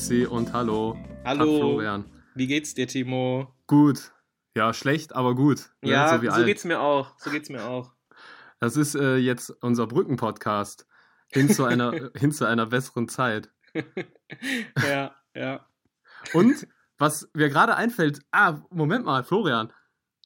Grüezi und Hallo. Hallo. Florian. Wie geht's dir, Timo? Gut. Ja, schlecht, aber gut. Ne? Ja, so, so geht's mir auch. So geht's mir auch. Das ist äh, jetzt unser Brücken-Podcast. Hin zu einer, hin zu einer besseren Zeit. ja, ja. Und was mir gerade einfällt, ah, Moment mal, Florian.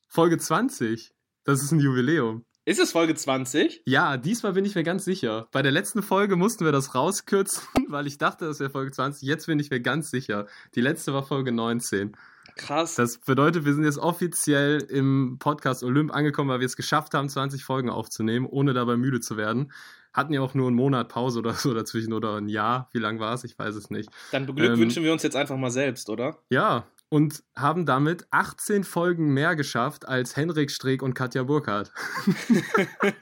Folge 20. Das ist ein Jubiläum. Ist es Folge 20? Ja, diesmal bin ich mir ganz sicher. Bei der letzten Folge mussten wir das rauskürzen, weil ich dachte, das wäre Folge 20. Jetzt bin ich mir ganz sicher. Die letzte war Folge 19. Krass. Das bedeutet, wir sind jetzt offiziell im Podcast Olymp angekommen, weil wir es geschafft haben, 20 Folgen aufzunehmen, ohne dabei müde zu werden. Hatten ja auch nur einen Monat Pause oder so dazwischen oder ein Jahr. Wie lang war es? Ich weiß es nicht. Dann beglückwünschen ähm, wir uns jetzt einfach mal selbst, oder? Ja, und haben damit 18 Folgen mehr geschafft als Henrik Streeck und Katja Burkhardt.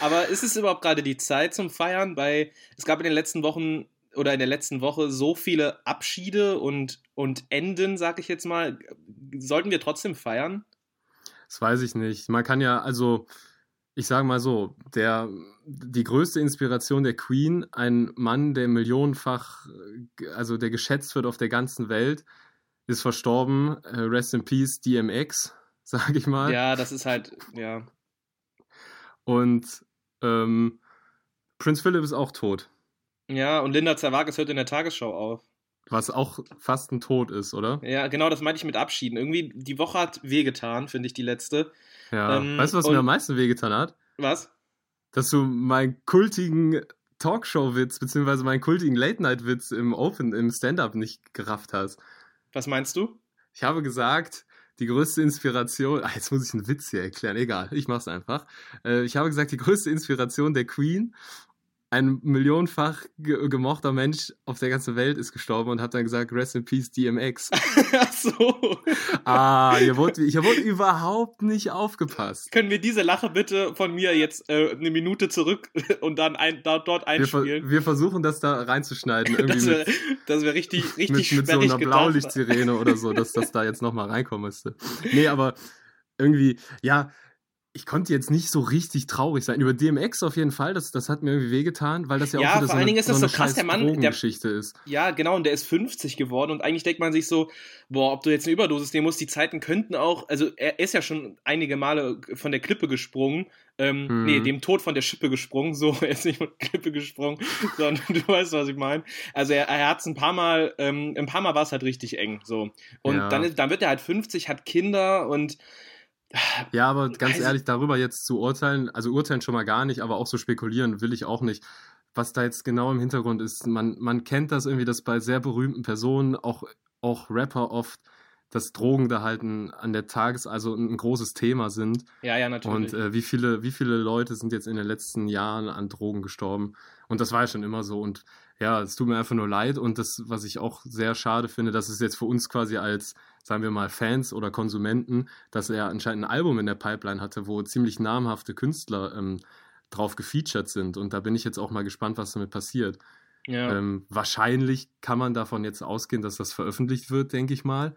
Aber ist es überhaupt gerade die Zeit zum Feiern? Weil es gab in den letzten Wochen oder in der letzten Woche so viele Abschiede und, und Enden, sag ich jetzt mal. Sollten wir trotzdem feiern? Das weiß ich nicht. Man kann ja, also, ich sage mal so, der, die größte Inspiration der Queen, ein Mann, der millionenfach, also der geschätzt wird auf der ganzen Welt, ist verstorben. Äh, rest in Peace, DMX, sag ich mal. Ja, das ist halt, ja. Und ähm, Prince Philip ist auch tot. Ja, und Linda Zerwakis hört in der Tagesschau auf. Was auch fast ein Tod ist, oder? Ja, genau, das meinte ich mit Abschieden. Irgendwie, die Woche hat wehgetan, finde ich, die letzte. Ja. Ähm, weißt du, was mir am meisten wehgetan hat? Was? Dass du meinen kultigen Talkshow-Witz, beziehungsweise meinen kultigen Late-Night-Witz im Open, im Stand-Up nicht gerafft hast. Was meinst du? Ich habe gesagt, die größte Inspiration, ach, jetzt muss ich einen Witz hier erklären, egal, ich mach's einfach. Äh, ich habe gesagt, die größte Inspiration der Queen ein millionenfach ge gemochter Mensch auf der ganzen Welt ist gestorben und hat dann gesagt, Rest in Peace DMX. Ach so. Ah, hier wurde, hier wurde überhaupt nicht aufgepasst. Können wir diese Lache bitte von mir jetzt äh, eine Minute zurück und dann ein, da, dort einspielen? Wir, wir, versuchen das da reinzuschneiden. Irgendwie das wäre wär richtig, richtig mit, mit so einer Blaulichtsirene oder so, dass das da jetzt nochmal reinkommen müsste. Nee, aber irgendwie, ja, ich konnte jetzt nicht so richtig traurig sein. Über DMX auf jeden Fall, das, das hat mir irgendwie wehgetan, weil das ja, ja auch wieder vor allen Dingen ist das so, so krass, der Mann, der, ist. Ja, genau, und der ist 50 geworden und eigentlich denkt man sich so, boah, ob du jetzt eine Überdosis nehmen musst, die Zeiten könnten auch, also er ist ja schon einige Male von der Klippe gesprungen, ähm, hm. nee, dem Tod von der Schippe gesprungen, so, er ist nicht von der Klippe gesprungen, sondern du weißt, was ich meine. Also er, er hat es ein paar Mal, ähm, ein paar Mal war es halt richtig eng, so. Und ja. dann, dann wird er halt 50, hat Kinder und ja, aber ganz also, ehrlich, darüber jetzt zu urteilen, also urteilen schon mal gar nicht, aber auch so spekulieren will ich auch nicht. Was da jetzt genau im Hintergrund ist, man, man kennt das irgendwie, dass bei sehr berühmten Personen, auch, auch Rapper oft, dass Drogen da halt ein, an der Tages-, also ein großes Thema sind. Ja, ja, natürlich. Und äh, wie, viele, wie viele Leute sind jetzt in den letzten Jahren an Drogen gestorben? Und das war ja schon immer so. Und ja, es tut mir einfach nur leid. Und das, was ich auch sehr schade finde, dass es jetzt für uns quasi als sagen wir mal, Fans oder Konsumenten, dass er anscheinend ein Album in der Pipeline hatte, wo ziemlich namhafte Künstler ähm, drauf gefeatured sind. Und da bin ich jetzt auch mal gespannt, was damit passiert. Ja. Ähm, wahrscheinlich kann man davon jetzt ausgehen, dass das veröffentlicht wird, denke ich mal.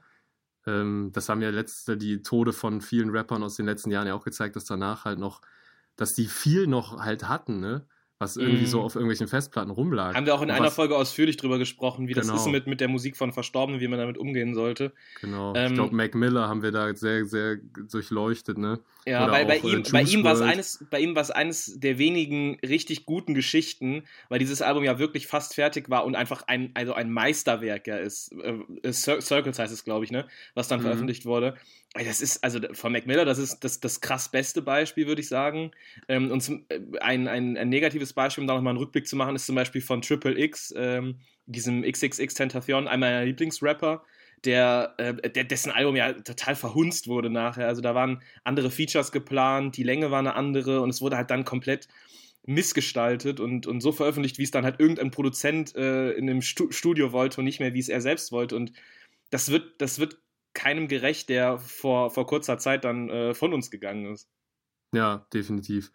Ähm, das haben ja letzte die Tode von vielen Rappern aus den letzten Jahren ja auch gezeigt, dass danach halt noch, dass die viel noch halt hatten, ne? Was irgendwie mm. so mhm. auf irgendwelchen Festplatten rumlag. Haben wir auch in einer was, Folge ausführlich drüber gesprochen, wie genau. das ist mit, mit der Musik von Verstorbenen, wie man damit umgehen sollte. Genau. Ähm, ich glaube, Mac Miller haben wir da sehr, sehr durchleuchtet, ne? Ja, Oder weil bei ihm, bei ihm war es eines, bei ihm war es eines der wenigen richtig guten Geschichten, weil dieses Album ja wirklich fast fertig war und einfach ein, also ein Meisterwerk ja ist. Äh, Circles heißt es, glaube ich, ne? Was dann mhm. veröffentlicht wurde. Das ist, also von Mac Miller, das ist das, das krass beste Beispiel, würde ich sagen. Ähm, und zum, äh, ein, ein, ein, negatives Beispiel, um da nochmal einen Rückblick zu machen, ist zum Beispiel von Triple X, ähm, diesem XXX Tentacion, einer meiner Lieblingsrapper, der, äh, der, dessen Album ja total verhunzt wurde nachher. Also da waren andere Features geplant, die Länge war eine andere und es wurde halt dann komplett missgestaltet und, und so veröffentlicht, wie es dann halt irgendein Produzent äh, in einem Studio wollte und nicht mehr, wie es er selbst wollte. Und das wird, das wird keinem gerecht, der vor, vor kurzer Zeit dann äh, von uns gegangen ist. Ja, definitiv.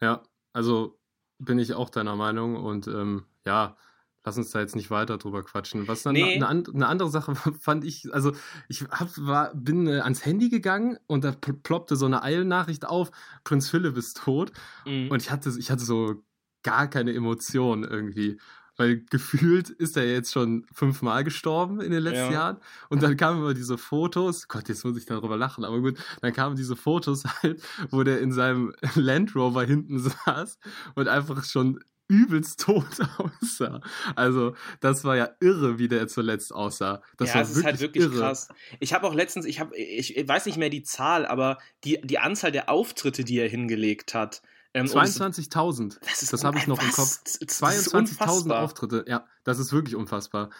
Ja, also bin ich auch deiner Meinung und ähm, ja, lass uns da jetzt nicht weiter drüber quatschen. Was dann nee. eine, eine, andere Sache fand ich, also ich hab, war, bin äh, ans Handy gegangen und da ploppte so eine Eilnachricht auf, Prinz Philipp ist tot mhm. und ich hatte, ich hatte so gar keine Emotionen irgendwie. Weil gefühlt ist er jetzt schon fünfmal gestorben in den letzten ja. Jahren. Und dann kamen immer diese Fotos, Gott, jetzt muss ich darüber lachen, aber gut, dann kamen diese Fotos halt, wo der in seinem Land Rover hinten saß und einfach schon übelst tot aussah. Also, das war ja irre, wie der zuletzt aussah. Das ja, war das ist halt wirklich irre. krass. Ich habe auch letztens, ich habe, ich weiß nicht mehr die Zahl, aber die, die Anzahl der Auftritte, die er hingelegt hat. Ähm, 22.000. Das, das habe ich noch im Kopf. 22.000 Auftritte. Ja, das ist wirklich unfassbar.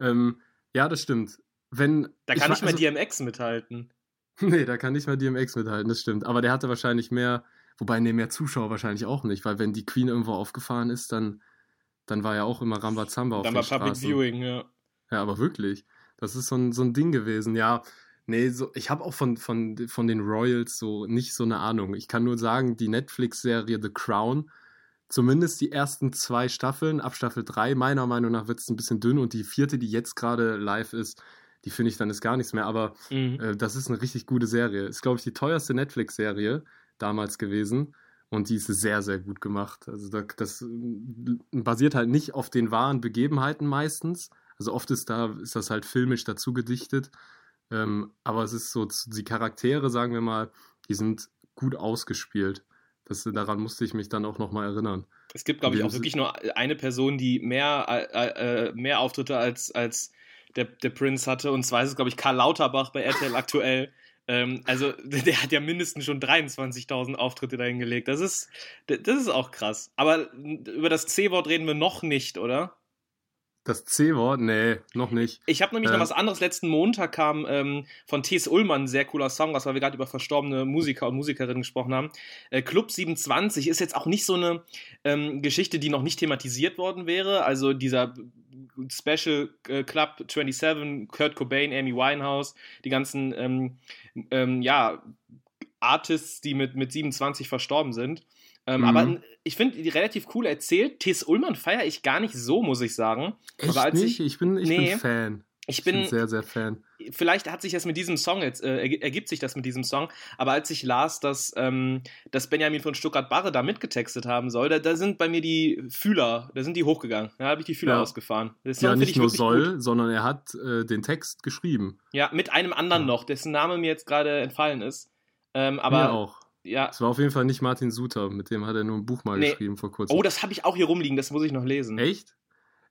Ähm, ja, das stimmt. Wenn, da kann ich, nicht mal also, DMX mithalten. Nee, da kann nicht mal DMX mithalten, das stimmt. Aber der hatte wahrscheinlich mehr Wobei, ne, mehr Zuschauer wahrscheinlich auch nicht, weil wenn die Queen irgendwo aufgefahren ist, dann, dann war ja auch immer Rambazamba auf Dann war Public Viewing, ja. Ja, aber wirklich. Das ist so ein, so ein Ding gewesen. Ja, nee, so, ich habe auch von, von, von den Royals so nicht so eine Ahnung. Ich kann nur sagen, die Netflix-Serie The Crown, zumindest die ersten zwei Staffeln, ab Staffel 3, meiner Meinung nach wird es ein bisschen dünn und die vierte, die jetzt gerade live ist, die finde ich dann ist gar nichts mehr. Aber mhm. äh, das ist eine richtig gute Serie. Ist, glaube ich, die teuerste Netflix-Serie damals gewesen. Und die ist sehr, sehr gut gemacht. Also das basiert halt nicht auf den wahren Begebenheiten meistens. Also oft ist da, ist das halt filmisch dazu gedichtet. Ähm, aber es ist so, die Charaktere, sagen wir mal, die sind gut ausgespielt. Das, daran musste ich mich dann auch nochmal erinnern. Es gibt, glaube ich, auch wirklich nur eine Person, die mehr, äh, äh, mehr Auftritte als, als der, der Prince hatte. Und zwar ist es, glaube ich, Karl Lauterbach bei RTL aktuell. Ähm, also der hat ja mindestens schon 23.000 Auftritte dahingelegt. Das ist, das ist auch krass. Aber über das C-Wort reden wir noch nicht, oder? Das C-Wort? Nee, noch nicht. Ich habe nämlich äh. noch was anderes. Letzten Montag kam ähm, von T.S. Ullmann ein sehr cooler Song raus, weil wir gerade über verstorbene Musiker und Musikerinnen gesprochen haben. Äh, Club 27 ist jetzt auch nicht so eine ähm, Geschichte, die noch nicht thematisiert worden wäre. Also dieser Special äh, Club 27, Kurt Cobain, Amy Winehouse, die ganzen ähm, ähm, ja, Artists, die mit, mit 27 verstorben sind. Ähm, mhm. Aber ich finde die relativ cool erzählt. T.S. Ullmann feiere ich gar nicht so, muss ich sagen. Echt aber als nicht? Ich, ich bin, ich nee, bin Fan. Ich bin, ich bin, sehr, sehr Fan. Vielleicht hat sich das mit diesem Song jetzt, äh, ergibt sich das mit diesem Song, aber als ich las, dass, ähm, dass Benjamin von Stuttgart-Barre da mitgetextet haben soll, da, da, sind bei mir die Fühler, da sind die hochgegangen. Da habe ich die Fühler ja. ausgefahren. ja, nicht nur soll, gut. sondern er hat äh, den Text geschrieben. Ja, mit einem anderen ja. noch, dessen Name mir jetzt gerade entfallen ist. Ähm, aber mir auch. Ja. Es war auf jeden Fall nicht Martin Suter, mit dem hat er nur ein Buch mal nee. geschrieben vor kurzem. Oh, das habe ich auch hier rumliegen, das muss ich noch lesen. Echt?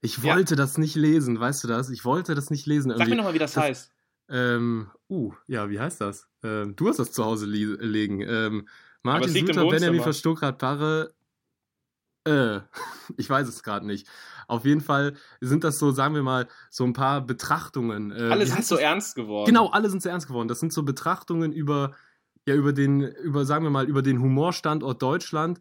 Ich wollte ja. das nicht lesen, weißt du das? Ich wollte das nicht lesen. Irgendwie. Sag mir nochmal, wie das, das heißt. Ähm, uh, ja, wie heißt das? Ähm, du hast das zu Hause liegen. Ähm, Martin Suter, Benjamin Verstuckrat, Barre. Äh, ich weiß es gerade nicht. Auf jeden Fall sind das so, sagen wir mal, so ein paar Betrachtungen. Äh, alle sind so ernst geworden. Genau, alle sind so ernst geworden. Das sind so Betrachtungen über, ja, über den, über, sagen wir mal, über den Humorstandort Deutschland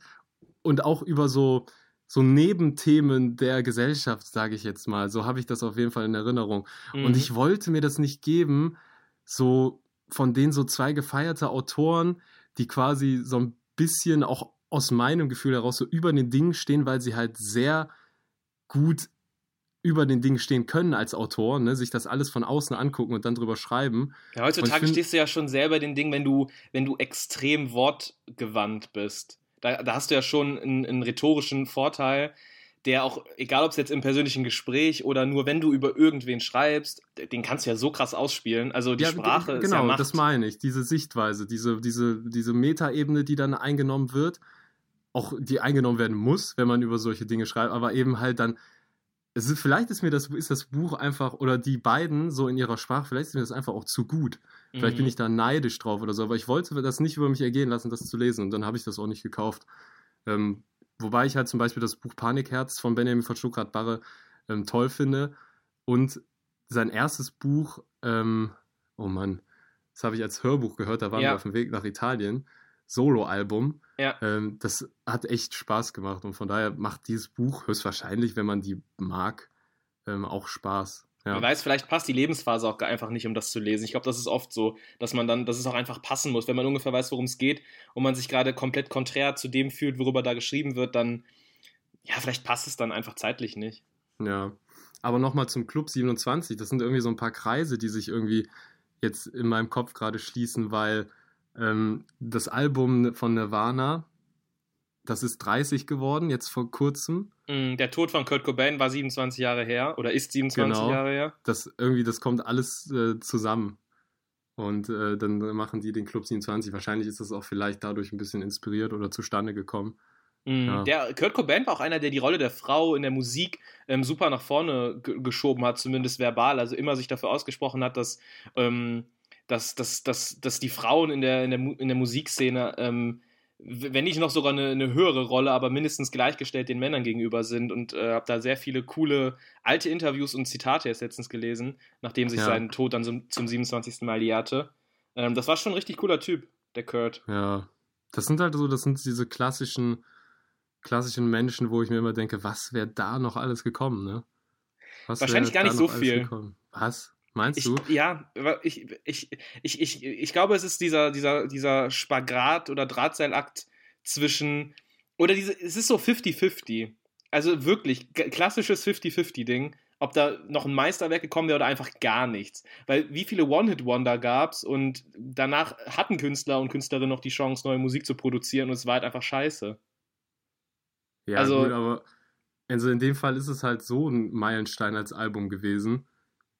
und auch über so, so Nebenthemen der Gesellschaft, sage ich jetzt mal. So habe ich das auf jeden Fall in Erinnerung. Mhm. Und ich wollte mir das nicht geben, so von denen so zwei gefeierte Autoren, die quasi so ein bisschen auch aus meinem Gefühl heraus so über den Dingen stehen, weil sie halt sehr gut über den Dingen stehen können als Autor, ne, sich das alles von außen angucken und dann drüber schreiben. Ja, heutzutage find, stehst du ja schon selber den Dingen, wenn du, wenn du extrem wortgewandt bist. Da, da hast du ja schon einen, einen rhetorischen Vorteil, der auch, egal ob es jetzt im persönlichen Gespräch oder nur wenn du über irgendwen schreibst, den kannst du ja so krass ausspielen. Also die ja, Sprache genau, ist ja Genau, das meine ich. Diese Sichtweise, diese, diese, diese Metaebene, die dann eingenommen wird, auch die eingenommen werden muss, wenn man über solche Dinge schreibt, aber eben halt dann es ist, vielleicht ist mir das, ist das Buch einfach, oder die beiden so in ihrer Sprache, vielleicht ist mir das einfach auch zu gut. Vielleicht mhm. bin ich da neidisch drauf oder so, aber ich wollte das nicht über mich ergehen lassen, das zu lesen und dann habe ich das auch nicht gekauft. Ähm, wobei ich halt zum Beispiel das Buch Panikherz von Benjamin von Stuckrad-Barre ähm, toll finde und sein erstes Buch, ähm, oh Mann, das habe ich als Hörbuch gehört, da waren ja. wir auf dem Weg nach Italien. Solo-Album. Ja. Ähm, das hat echt Spaß gemacht und von daher macht dieses Buch höchstwahrscheinlich, wenn man die mag, ähm, auch Spaß. Ja. Man weiß, vielleicht passt die Lebensphase auch einfach nicht, um das zu lesen. Ich glaube, das ist oft so, dass man dann, dass es auch einfach passen muss. Wenn man ungefähr weiß, worum es geht und man sich gerade komplett konträr zu dem fühlt, worüber da geschrieben wird, dann, ja, vielleicht passt es dann einfach zeitlich nicht. Ja. Aber nochmal zum Club 27. Das sind irgendwie so ein paar Kreise, die sich irgendwie jetzt in meinem Kopf gerade schließen, weil ähm, das Album von Nirvana, das ist 30 geworden, jetzt vor kurzem. Mm, der Tod von Kurt Cobain war 27 Jahre her oder ist 27 genau, Jahre her. Das irgendwie, das kommt alles äh, zusammen. Und äh, dann machen die den Club 27. Wahrscheinlich ist das auch vielleicht dadurch ein bisschen inspiriert oder zustande gekommen. Mm, ja. Der Kurt Cobain war auch einer, der die Rolle der Frau in der Musik ähm, super nach vorne geschoben hat, zumindest verbal. Also immer sich dafür ausgesprochen hat, dass, ähm, dass, dass, dass, dass die Frauen in der, in der, in der Musikszene ähm, wenn nicht noch sogar eine, eine, höhere Rolle, aber mindestens gleichgestellt den Männern gegenüber sind und äh, habe da sehr viele coole alte Interviews und Zitate erst letztens gelesen, nachdem sich ja. sein Tod dann zum, zum 27. Mal jährte. Ähm, das war schon ein richtig cooler Typ, der Kurt. Ja, das sind halt so, das sind diese klassischen, klassischen Menschen, wo ich mir immer denke, was wäre da noch alles gekommen, ne? Was Wahrscheinlich gar nicht so viel. Gekommen? Was? Meinst ich, du? Ja, ich, ich, ich, ich, ich glaube, es ist dieser, dieser, dieser Spagat oder Drahtseilakt zwischen, oder diese, es ist so 50-50. Also wirklich, klassisches 50-50-Ding, ob da noch ein Meisterwerk gekommen wäre oder einfach gar nichts. Weil wie viele One-Hit-Wonder gab es und danach hatten Künstler und Künstlerinnen noch die Chance, neue Musik zu produzieren und es war halt einfach scheiße. Ja, also, gut, aber also in dem Fall ist es halt so ein Meilenstein als Album gewesen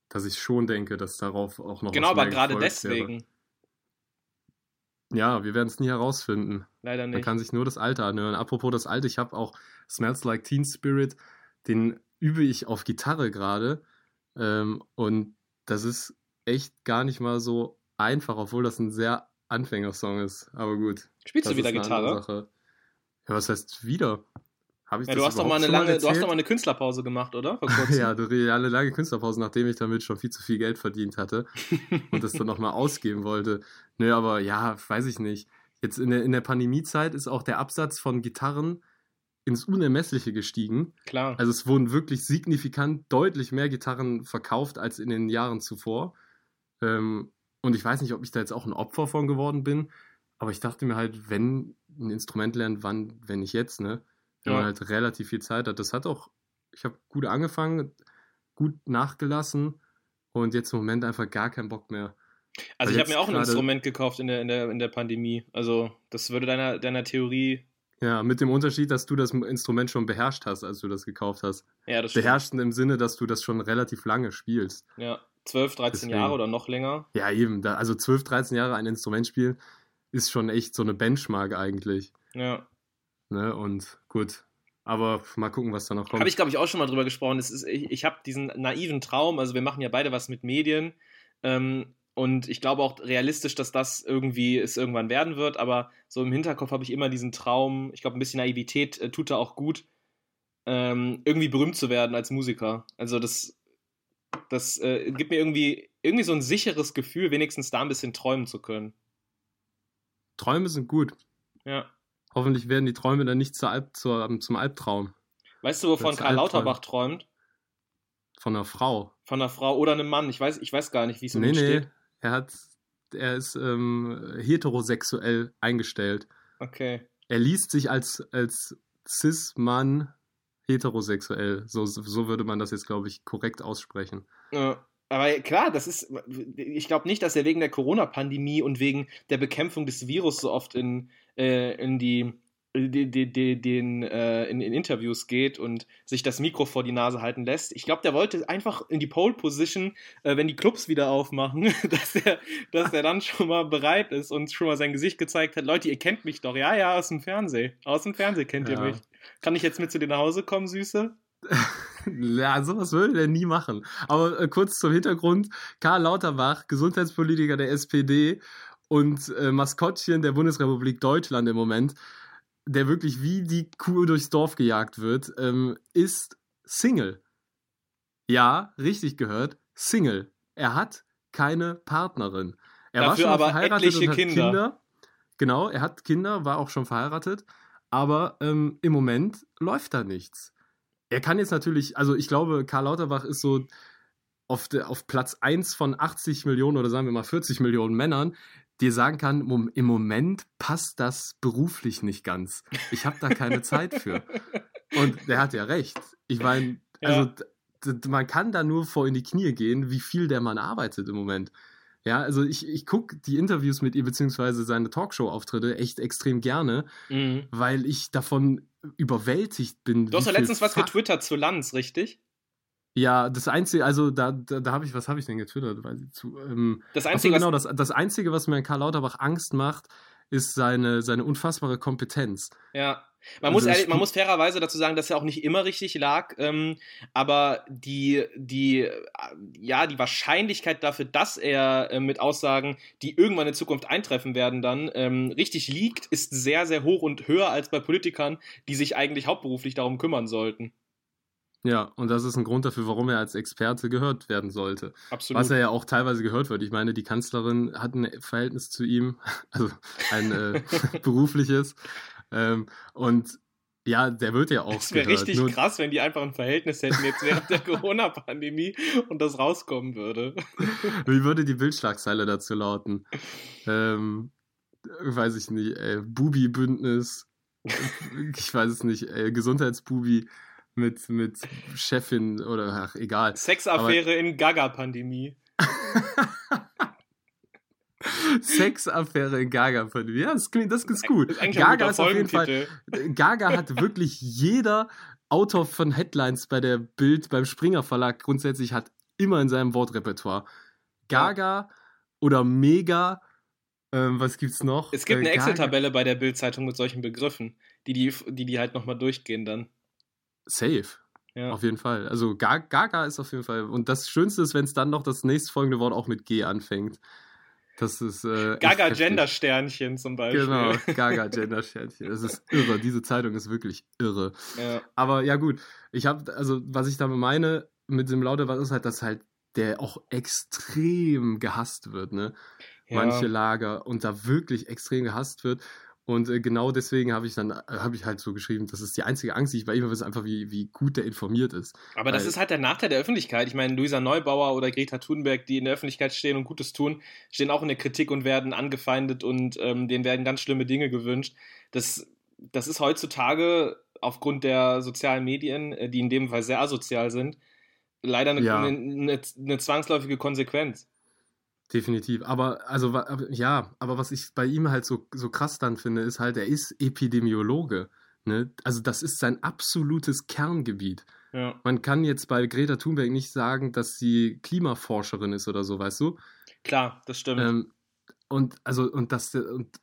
dass ich schon denke, dass darauf auch noch Genau, aber gerade deswegen. Wäre. Ja, wir werden es nie herausfinden. Leider nicht. Man kann sich nur das Alte anhören. Apropos das Alte, ich habe auch Smells Like Teen Spirit, den übe ich auf Gitarre gerade. Ähm, und das ist echt gar nicht mal so einfach, obwohl das ein sehr Anfängersong ist. Aber gut. Spielst du wieder Gitarre? Ja, was heißt wieder? Habe ich ja, das du hast doch mal eine lange, du hast doch mal eine Künstlerpause gemacht, oder? ja, du eine lange Künstlerpause, nachdem ich damit schon viel zu viel Geld verdient hatte und das dann nochmal ausgeben wollte. Nö, aber ja, weiß ich nicht. Jetzt in der, in der Pandemiezeit ist auch der Absatz von Gitarren ins Unermessliche gestiegen. Klar. Also es wurden wirklich signifikant deutlich mehr Gitarren verkauft als in den Jahren zuvor. Ähm, und ich weiß nicht, ob ich da jetzt auch ein Opfer von geworden bin, aber ich dachte mir halt, wenn ein Instrument lernt, wann, wenn nicht jetzt, ne? Wenn ja. man halt relativ viel Zeit hat. Das hat auch, ich habe gut angefangen, gut nachgelassen und jetzt im Moment einfach gar keinen Bock mehr. Also Weil ich habe mir auch ein Instrument gekauft in der, in, der, in der Pandemie. Also das würde deiner, deiner Theorie. Ja, mit dem Unterschied, dass du das Instrument schon beherrscht hast, als du das gekauft hast. Ja, das. Beherrscht im Sinne, dass du das schon relativ lange spielst. Ja, 12, 13 Deswegen. Jahre oder noch länger. Ja, eben. Da, also 12, 13 Jahre ein Instrument spielen ist schon echt so eine Benchmark eigentlich. Ja. Ne? Und gut. Aber mal gucken, was da noch kommt. Habe ich, glaube ich, auch schon mal drüber gesprochen. Ist, ich ich habe diesen naiven Traum, also wir machen ja beide was mit Medien. Ähm, und ich glaube auch realistisch, dass das irgendwie es irgendwann werden wird. Aber so im Hinterkopf habe ich immer diesen Traum, ich glaube, ein bisschen Naivität äh, tut da auch gut, ähm, irgendwie berühmt zu werden als Musiker. Also das, das äh, gibt mir irgendwie, irgendwie so ein sicheres Gefühl, wenigstens da ein bisschen träumen zu können. Träume sind gut. Ja. Hoffentlich werden die Träume dann nicht zur Alp, zur, zum Albtraum. Weißt du, wovon Karl Lauterbach träumt? Von einer Frau. Von einer Frau oder einem Mann. Ich weiß, ich weiß gar nicht, wie es um nee, steht. Nee, er hat, er ist ähm, heterosexuell eingestellt. Okay. Er liest sich als, als Cis-Mann heterosexuell. So, so würde man das jetzt, glaube ich, korrekt aussprechen. Ja. Aber klar, das ist, ich glaube nicht, dass er wegen der Corona-Pandemie und wegen der Bekämpfung des Virus so oft in, äh, in die, die, die, die den, äh, in, in, Interviews geht und sich das Mikro vor die Nase halten lässt. Ich glaube, der wollte einfach in die Pole Position, äh, wenn die Clubs wieder aufmachen, dass er, dass er dann schon mal bereit ist und schon mal sein Gesicht gezeigt hat. Leute, ihr kennt mich doch. Ja, ja, aus dem Fernsehen. Aus dem Fernsehen kennt ja. ihr mich. Kann ich jetzt mit zu dir nach Hause kommen, Süße? Ja, sowas würde er nie machen. Aber äh, kurz zum Hintergrund: Karl Lauterbach, Gesundheitspolitiker der SPD und äh, Maskottchen der Bundesrepublik Deutschland im Moment, der wirklich wie die Kuh durchs Dorf gejagt wird, ähm, ist Single. Ja, richtig gehört, Single. Er hat keine Partnerin. Er Dafür war schon aber verheiratet und hat Kinder. Kinder. Genau, er hat Kinder, war auch schon verheiratet, aber ähm, im Moment läuft da nichts er kann jetzt natürlich, also ich glaube, Karl Lauterbach ist so auf, de, auf Platz 1 von 80 Millionen oder sagen wir mal 40 Millionen Männern, die sagen kann, im Moment passt das beruflich nicht ganz. Ich habe da keine Zeit für. Und der hat ja recht. Ich meine, also ja. man kann da nur vor in die Knie gehen, wie viel der Mann arbeitet im Moment. Ja, also ich, ich gucke die Interviews mit ihr beziehungsweise seine Talkshow-Auftritte echt extrem gerne, mhm. weil ich davon überwältigt bin. Du hast ja letztens was getwittert zu Lanz, richtig? Ja, das Einzige, also da, da, da habe ich, was habe ich denn getwittert? Weil, zu, ähm, das Einzige, achso, genau, das, das Einzige, was mir an Karl Lauterbach Angst macht, ist seine, seine unfassbare Kompetenz. Ja. Man, also muss, ehrlich, man muss fairerweise dazu sagen, dass er auch nicht immer richtig lag, ähm, aber die, die, ja, die Wahrscheinlichkeit dafür, dass er äh, mit Aussagen, die irgendwann in Zukunft eintreffen werden, dann ähm, richtig liegt, ist sehr, sehr hoch und höher als bei Politikern, die sich eigentlich hauptberuflich darum kümmern sollten. Ja, und das ist ein Grund dafür, warum er als Experte gehört werden sollte. Absolut. Was er ja auch teilweise gehört wird. Ich meine, die Kanzlerin hat ein Verhältnis zu ihm, also ein äh, berufliches. Ähm, und ja, der wird ja auch. Es wäre richtig Nur krass, wenn die einfach ein Verhältnis hätten jetzt während der Corona-Pandemie und das rauskommen würde. Wie würde die Bildschlagzeile dazu lauten? Ähm, weiß ich nicht, äh, Bubi-Bündnis, ich weiß es nicht, äh, Gesundheitsbubi mit, mit Chefin oder ach, egal. Sexaffäre in Gaga-Pandemie. Sexaffäre in Gaga-Pandemie. Ja, das klingt, das ist gut. Das ist Gaga ist auf jeden Fall. Gaga hat wirklich jeder Autor von Headlines bei der Bild, beim Springer Verlag grundsätzlich hat immer in seinem Wortrepertoire. Gaga ja. oder Mega. Ähm, was gibt's noch? Es gibt äh, eine Excel-Tabelle bei der Bild-Zeitung mit solchen Begriffen, die die, die, die halt nochmal durchgehen dann. Safe. Ja. Auf jeden Fall. Also Gaga ist auf jeden Fall. Und das Schönste ist, wenn es dann noch das nächstfolgende Wort auch mit G anfängt. Das ist. Äh, Gaga Gender Sternchen zum Beispiel. Genau, Gaga Gender Sternchen. Das ist irre. Diese Zeitung ist wirklich irre. Ja. Aber ja, gut. Ich habe, also, was ich damit meine mit dem Lauterbach ist halt, dass halt der auch extrem gehasst wird, ne? Ja. Manche Lager und da wirklich extrem gehasst wird. Und äh, genau deswegen habe ich dann, äh, habe ich halt so geschrieben, das ist die einzige Angst, die ich bei ihm habe, ist einfach, wie, wie gut der informiert ist. Aber Weil, das ist halt der Nachteil der Öffentlichkeit. Ich meine, Luisa Neubauer oder Greta Thunberg, die in der Öffentlichkeit stehen und Gutes tun, stehen auch in der Kritik und werden angefeindet und ähm, denen werden ganz schlimme Dinge gewünscht. Das, das ist heutzutage aufgrund der sozialen Medien, äh, die in dem Fall sehr asozial sind, leider eine, ja. eine, eine zwangsläufige Konsequenz. Definitiv. Aber, also, ja, aber was ich bei ihm halt so, so krass dann finde, ist halt, er ist Epidemiologe. Ne? Also, das ist sein absolutes Kerngebiet. Ja. Man kann jetzt bei Greta Thunberg nicht sagen, dass sie Klimaforscherin ist oder so, weißt du? Klar, das stimmt. Ähm, und also, und das, und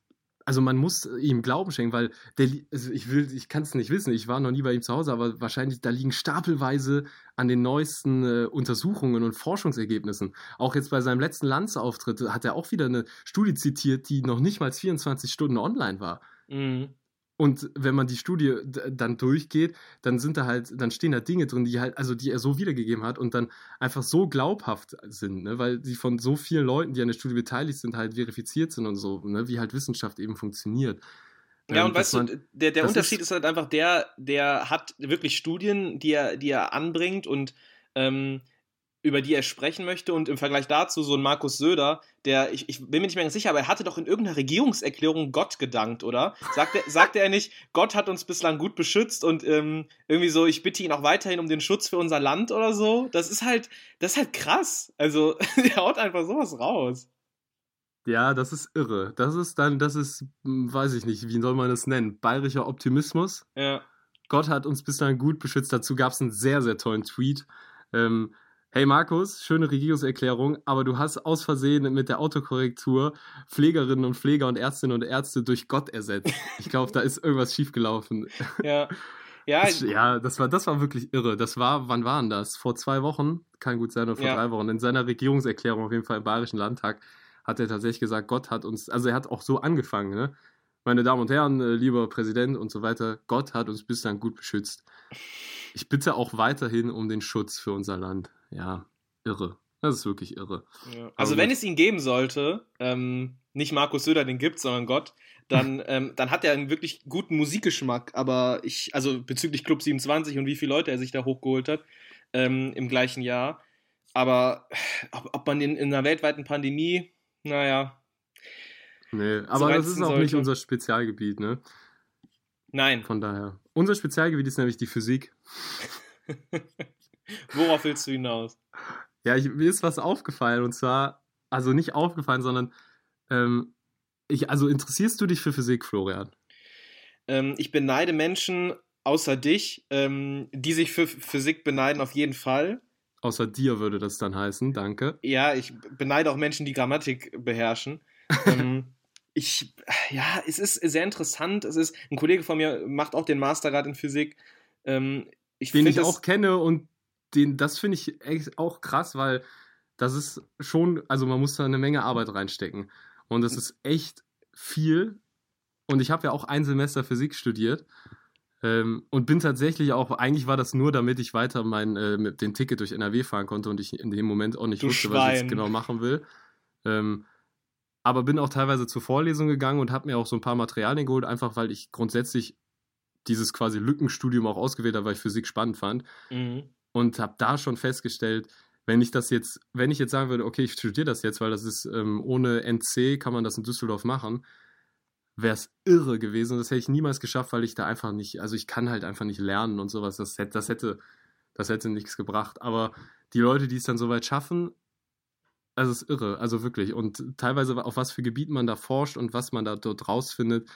also man muss ihm Glauben schenken, weil der, also ich will, ich kann es nicht wissen, ich war noch nie bei ihm zu Hause, aber wahrscheinlich da liegen stapelweise an den neuesten äh, Untersuchungen und Forschungsergebnissen. Auch jetzt bei seinem letzten Lanzauftritt hat er auch wieder eine Studie zitiert, die noch nicht mal 24 Stunden online war. Mhm. Und wenn man die Studie dann durchgeht, dann sind da halt, dann stehen da Dinge drin, die halt, also die er so wiedergegeben hat und dann einfach so glaubhaft sind, ne? weil sie von so vielen Leuten, die an der Studie beteiligt sind, halt verifiziert sind und so, ne? wie halt Wissenschaft eben funktioniert. Ja, ähm, und weißt man, du, der, der Unterschied ist, ist, halt einfach der, der hat wirklich Studien, die er, die er anbringt und ähm, über die er sprechen möchte. Und im Vergleich dazu so ein Markus Söder, der, ich, ich bin mir nicht mehr ganz sicher, aber er hatte doch in irgendeiner Regierungserklärung Gott gedankt, oder? Sagte, sagte er nicht, Gott hat uns bislang gut beschützt und ähm, irgendwie so, ich bitte ihn auch weiterhin um den Schutz für unser Land oder so? Das ist halt, das ist halt krass. Also, er haut einfach sowas raus. Ja, das ist irre. Das ist dann, das ist, hm, weiß ich nicht, wie soll man das nennen? Bayerischer Optimismus. Ja. Gott hat uns bislang gut beschützt. Dazu gab es einen sehr, sehr tollen Tweet. Ähm, Hey Markus, schöne Regierungserklärung, aber du hast aus Versehen mit der Autokorrektur Pflegerinnen und Pfleger und Ärztinnen und Ärzte durch Gott ersetzt. Ich glaube, da ist irgendwas schiefgelaufen. Ja. Ja, das, ja das, war, das war wirklich irre. Das war, wann waren das? Vor zwei Wochen? Kann gut sein, oder vor ja. drei Wochen. In seiner Regierungserklärung auf jeden Fall im Bayerischen Landtag hat er tatsächlich gesagt, Gott hat uns, also er hat auch so angefangen, ne? Meine Damen und Herren, äh, lieber Präsident und so weiter, Gott hat uns bislang gut beschützt. Ich bitte auch weiterhin um den Schutz für unser Land ja, irre. Das ist wirklich irre. Ja. Also, wenn es ihn geben sollte, ähm, nicht Markus Söder den gibt, sondern Gott, dann, ähm, dann hat er einen wirklich guten Musikgeschmack. Aber ich, also bezüglich Club 27 und wie viele Leute er sich da hochgeholt hat ähm, im gleichen Jahr. Aber ob, ob man in, in, einer weltweiten Pandemie, naja. Nee, aber das ist auch sollte. nicht unser Spezialgebiet, ne? Nein. Von daher. Unser Spezialgebiet ist nämlich die Physik. Worauf willst du hinaus? Ja, ich, mir ist was aufgefallen und zwar also nicht aufgefallen, sondern ähm, ich, also interessierst du dich für Physik, Florian? Ähm, ich beneide Menschen außer dich, ähm, die sich für Physik beneiden, auf jeden Fall. Außer dir würde das dann heißen, danke. Ja, ich beneide auch Menschen, die Grammatik beherrschen. ähm, ich, ja, es ist sehr interessant. Es ist, ein Kollege von mir macht auch den Mastergrad in Physik. Ähm, ich den ich auch kenne und den, das finde ich echt auch krass, weil das ist schon, also man muss da eine Menge Arbeit reinstecken. Und das ist echt viel. Und ich habe ja auch ein Semester Physik studiert. Ähm, und bin tatsächlich auch, eigentlich war das nur, damit ich weiter mein, äh, mit den Ticket durch NRW fahren konnte und ich in dem Moment auch nicht du wusste, Schwein. was ich jetzt genau machen will. Ähm, aber bin auch teilweise zur Vorlesung gegangen und habe mir auch so ein paar Materialien geholt, einfach weil ich grundsätzlich dieses quasi Lückenstudium auch ausgewählt habe, weil ich Physik spannend fand. Mhm. Und habe da schon festgestellt, wenn ich das jetzt, wenn ich jetzt sagen würde, okay, ich studiere das jetzt, weil das ist ähm, ohne NC, kann man das in Düsseldorf machen, wäre es irre gewesen. Das hätte ich niemals geschafft, weil ich da einfach nicht, also ich kann halt einfach nicht lernen und sowas. Das, hätte, das hätte, das hätte nichts gebracht. Aber die Leute, die es dann soweit schaffen, also es ist irre, also wirklich. Und teilweise auf was für Gebieten man da forscht und was man da dort rausfindet,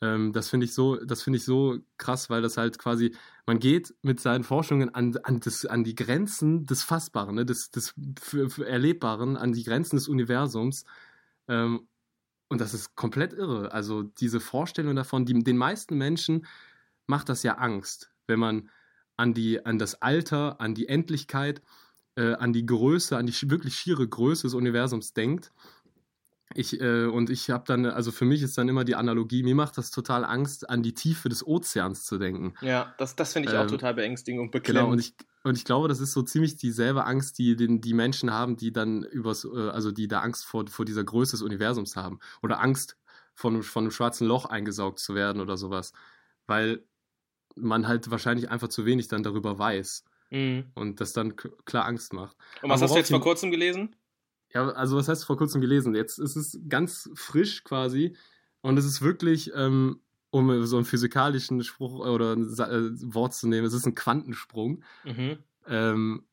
ähm, das finde ich so, das finde ich so krass, weil das halt quasi, man geht mit seinen Forschungen an, an, das, an die Grenzen des Fassbaren, ne, des, des für, für Erlebbaren, an die Grenzen des Universums. Ähm, und das ist komplett irre. Also diese Vorstellung davon, die, den meisten Menschen macht das ja Angst, wenn man an, die, an das Alter, an die Endlichkeit, äh, an die Größe, an die wirklich schiere Größe des Universums denkt. Ich, äh, und ich habe dann, also für mich ist dann immer die Analogie, mir macht das total Angst, an die Tiefe des Ozeans zu denken. Ja, das, das finde ich ähm, auch total beängstigend und beklemmend. Genau, und ich, und ich glaube, das ist so ziemlich dieselbe Angst, die den, die Menschen haben, die dann übers, äh, also die da Angst vor, vor dieser Größe des Universums haben. Oder Angst, von, von einem schwarzen Loch eingesaugt zu werden oder sowas. Weil man halt wahrscheinlich einfach zu wenig dann darüber weiß. Mhm. Und das dann klar Angst macht. Und was Aber hast du jetzt vor kurzem gelesen? Ja, also was heißt vor kurzem gelesen? Jetzt ist es ganz frisch quasi und es ist wirklich, ähm, um so einen physikalischen Spruch oder ein äh, Wort zu nehmen, es ist ein Quantensprung. Mhm. Ähm,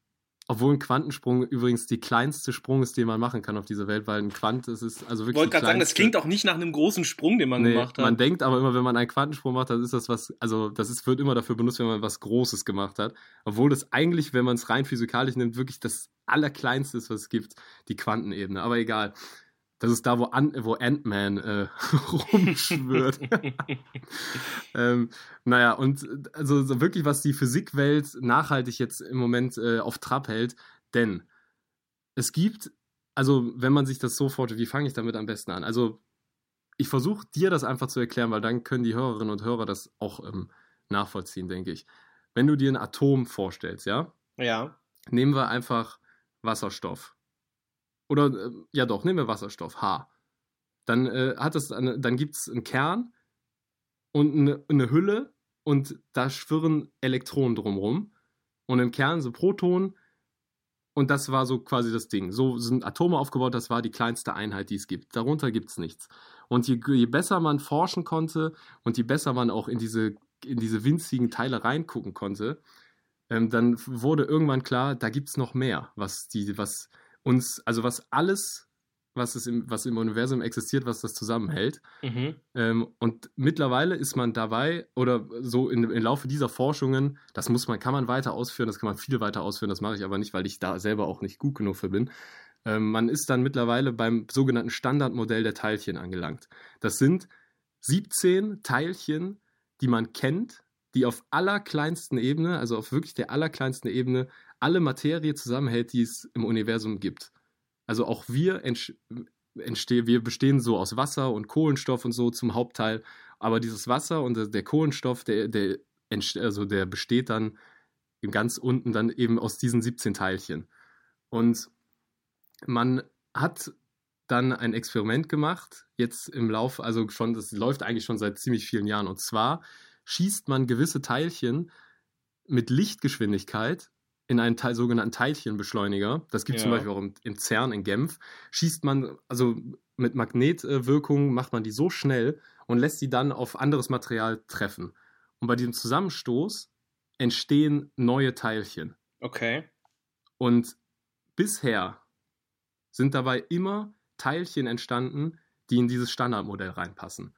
obwohl ein Quantensprung übrigens die kleinste Sprung ist, den man machen kann auf dieser Welt, weil ein Quant ist es also wirklich. Ich wollte gerade sagen, das klingt auch nicht nach einem großen Sprung, den man nee, gemacht hat. Man denkt aber immer, wenn man einen Quantensprung macht, dann ist das was, also das ist, wird immer dafür benutzt, wenn man was Großes gemacht hat. Obwohl das eigentlich, wenn man es rein physikalisch nimmt, wirklich das Allerkleinste ist, was es gibt, die Quantenebene. Aber egal. Das ist da, wo, An wo Ant-Man äh, rumschwört. ähm, naja, und also so wirklich, was die Physikwelt nachhaltig jetzt im Moment äh, auf Trab hält, denn es gibt, also wenn man sich das so vorstellt, wie fange ich damit am besten an? Also ich versuche dir das einfach zu erklären, weil dann können die Hörerinnen und Hörer das auch ähm, nachvollziehen, denke ich. Wenn du dir ein Atom vorstellst, ja? Ja. Nehmen wir einfach Wasserstoff. Oder äh, ja doch, nehmen wir Wasserstoff, H. Dann äh, dann gibt es einen Kern und eine, eine, Hülle und da schwirren Elektronen drumherum. Und im Kern so Protonen. Und das war so quasi das Ding. So sind Atome aufgebaut, das war die kleinste Einheit, die es gibt. Darunter gibt es nichts. Und je, je, besser man forschen konnte und je besser man auch in diese, in diese winzigen Teile reingucken konnte, ähm, dann wurde irgendwann klar, da gibt es noch mehr, was die, was uns, also was alles, was, es im, was im Universum existiert, was das zusammenhält. Mhm. Ähm, und mittlerweile ist man dabei, oder so in, im Laufe dieser Forschungen, das muss man, kann man weiter ausführen, das kann man viel weiter ausführen, das mache ich aber nicht, weil ich da selber auch nicht gut genug für bin. Ähm, man ist dann mittlerweile beim sogenannten Standardmodell der Teilchen angelangt. Das sind 17 Teilchen, die man kennt, die auf allerkleinsten Ebene, also auf wirklich der allerkleinsten Ebene, alle Materie zusammenhält, die es im Universum gibt. Also auch wir entstehen, wir bestehen so aus Wasser und Kohlenstoff und so zum Hauptteil, aber dieses Wasser und der Kohlenstoff, der, der, also der besteht dann ganz unten dann eben aus diesen 17 Teilchen. Und man hat dann ein Experiment gemacht, jetzt im Laufe, also schon, das läuft eigentlich schon seit ziemlich vielen Jahren. Und zwar schießt man gewisse Teilchen mit Lichtgeschwindigkeit in einen Teil, sogenannten Teilchenbeschleuniger. Das gibt es ja. zum Beispiel auch im, im CERN in Genf. Schießt man, also mit Magnetwirkung macht man die so schnell und lässt sie dann auf anderes Material treffen. Und bei diesem Zusammenstoß entstehen neue Teilchen. Okay. Und bisher sind dabei immer Teilchen entstanden, die in dieses Standardmodell reinpassen.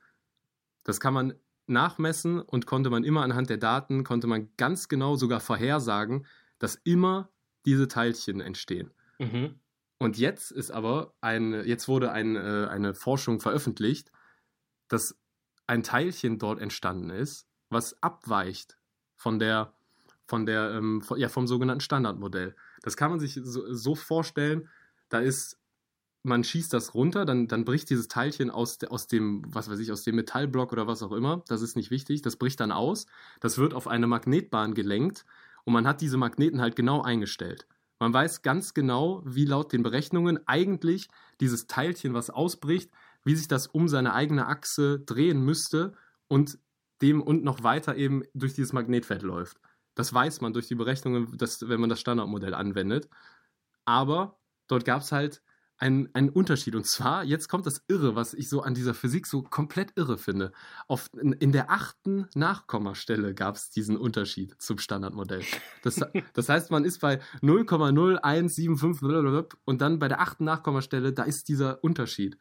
Das kann man nachmessen und konnte man immer anhand der Daten, konnte man ganz genau sogar vorhersagen, dass immer diese Teilchen entstehen. Mhm. Und jetzt ist aber ein, jetzt wurde ein, äh, eine Forschung veröffentlicht, dass ein Teilchen dort entstanden ist, was abweicht von der, von der, ähm, von, ja, vom sogenannten Standardmodell. Das kann man sich so, so, vorstellen, da ist, man schießt das runter, dann, dann bricht dieses Teilchen aus, aus dem, was weiß ich, aus dem Metallblock oder was auch immer, das ist nicht wichtig, das bricht dann aus, das wird auf eine Magnetbahn gelenkt und man hat diese Magneten halt genau eingestellt. Man weiß ganz genau, wie laut den Berechnungen eigentlich dieses Teilchen, was ausbricht, wie sich das um seine eigene Achse drehen müsste und dem und noch weiter eben durch dieses Magnetfeld läuft. Das weiß man durch die Berechnungen, dass, wenn man das Standardmodell anwendet. Aber dort gab es halt einen, einen Unterschied. Und zwar, jetzt kommt das Irre, was ich so an dieser Physik so komplett irre finde. Auf, in, in der achten Nachkommastelle gab es diesen Unterschied zum Standardmodell. Das, das heißt, man ist bei 0,0175 und dann bei der achten Nachkommastelle, da ist dieser Unterschied.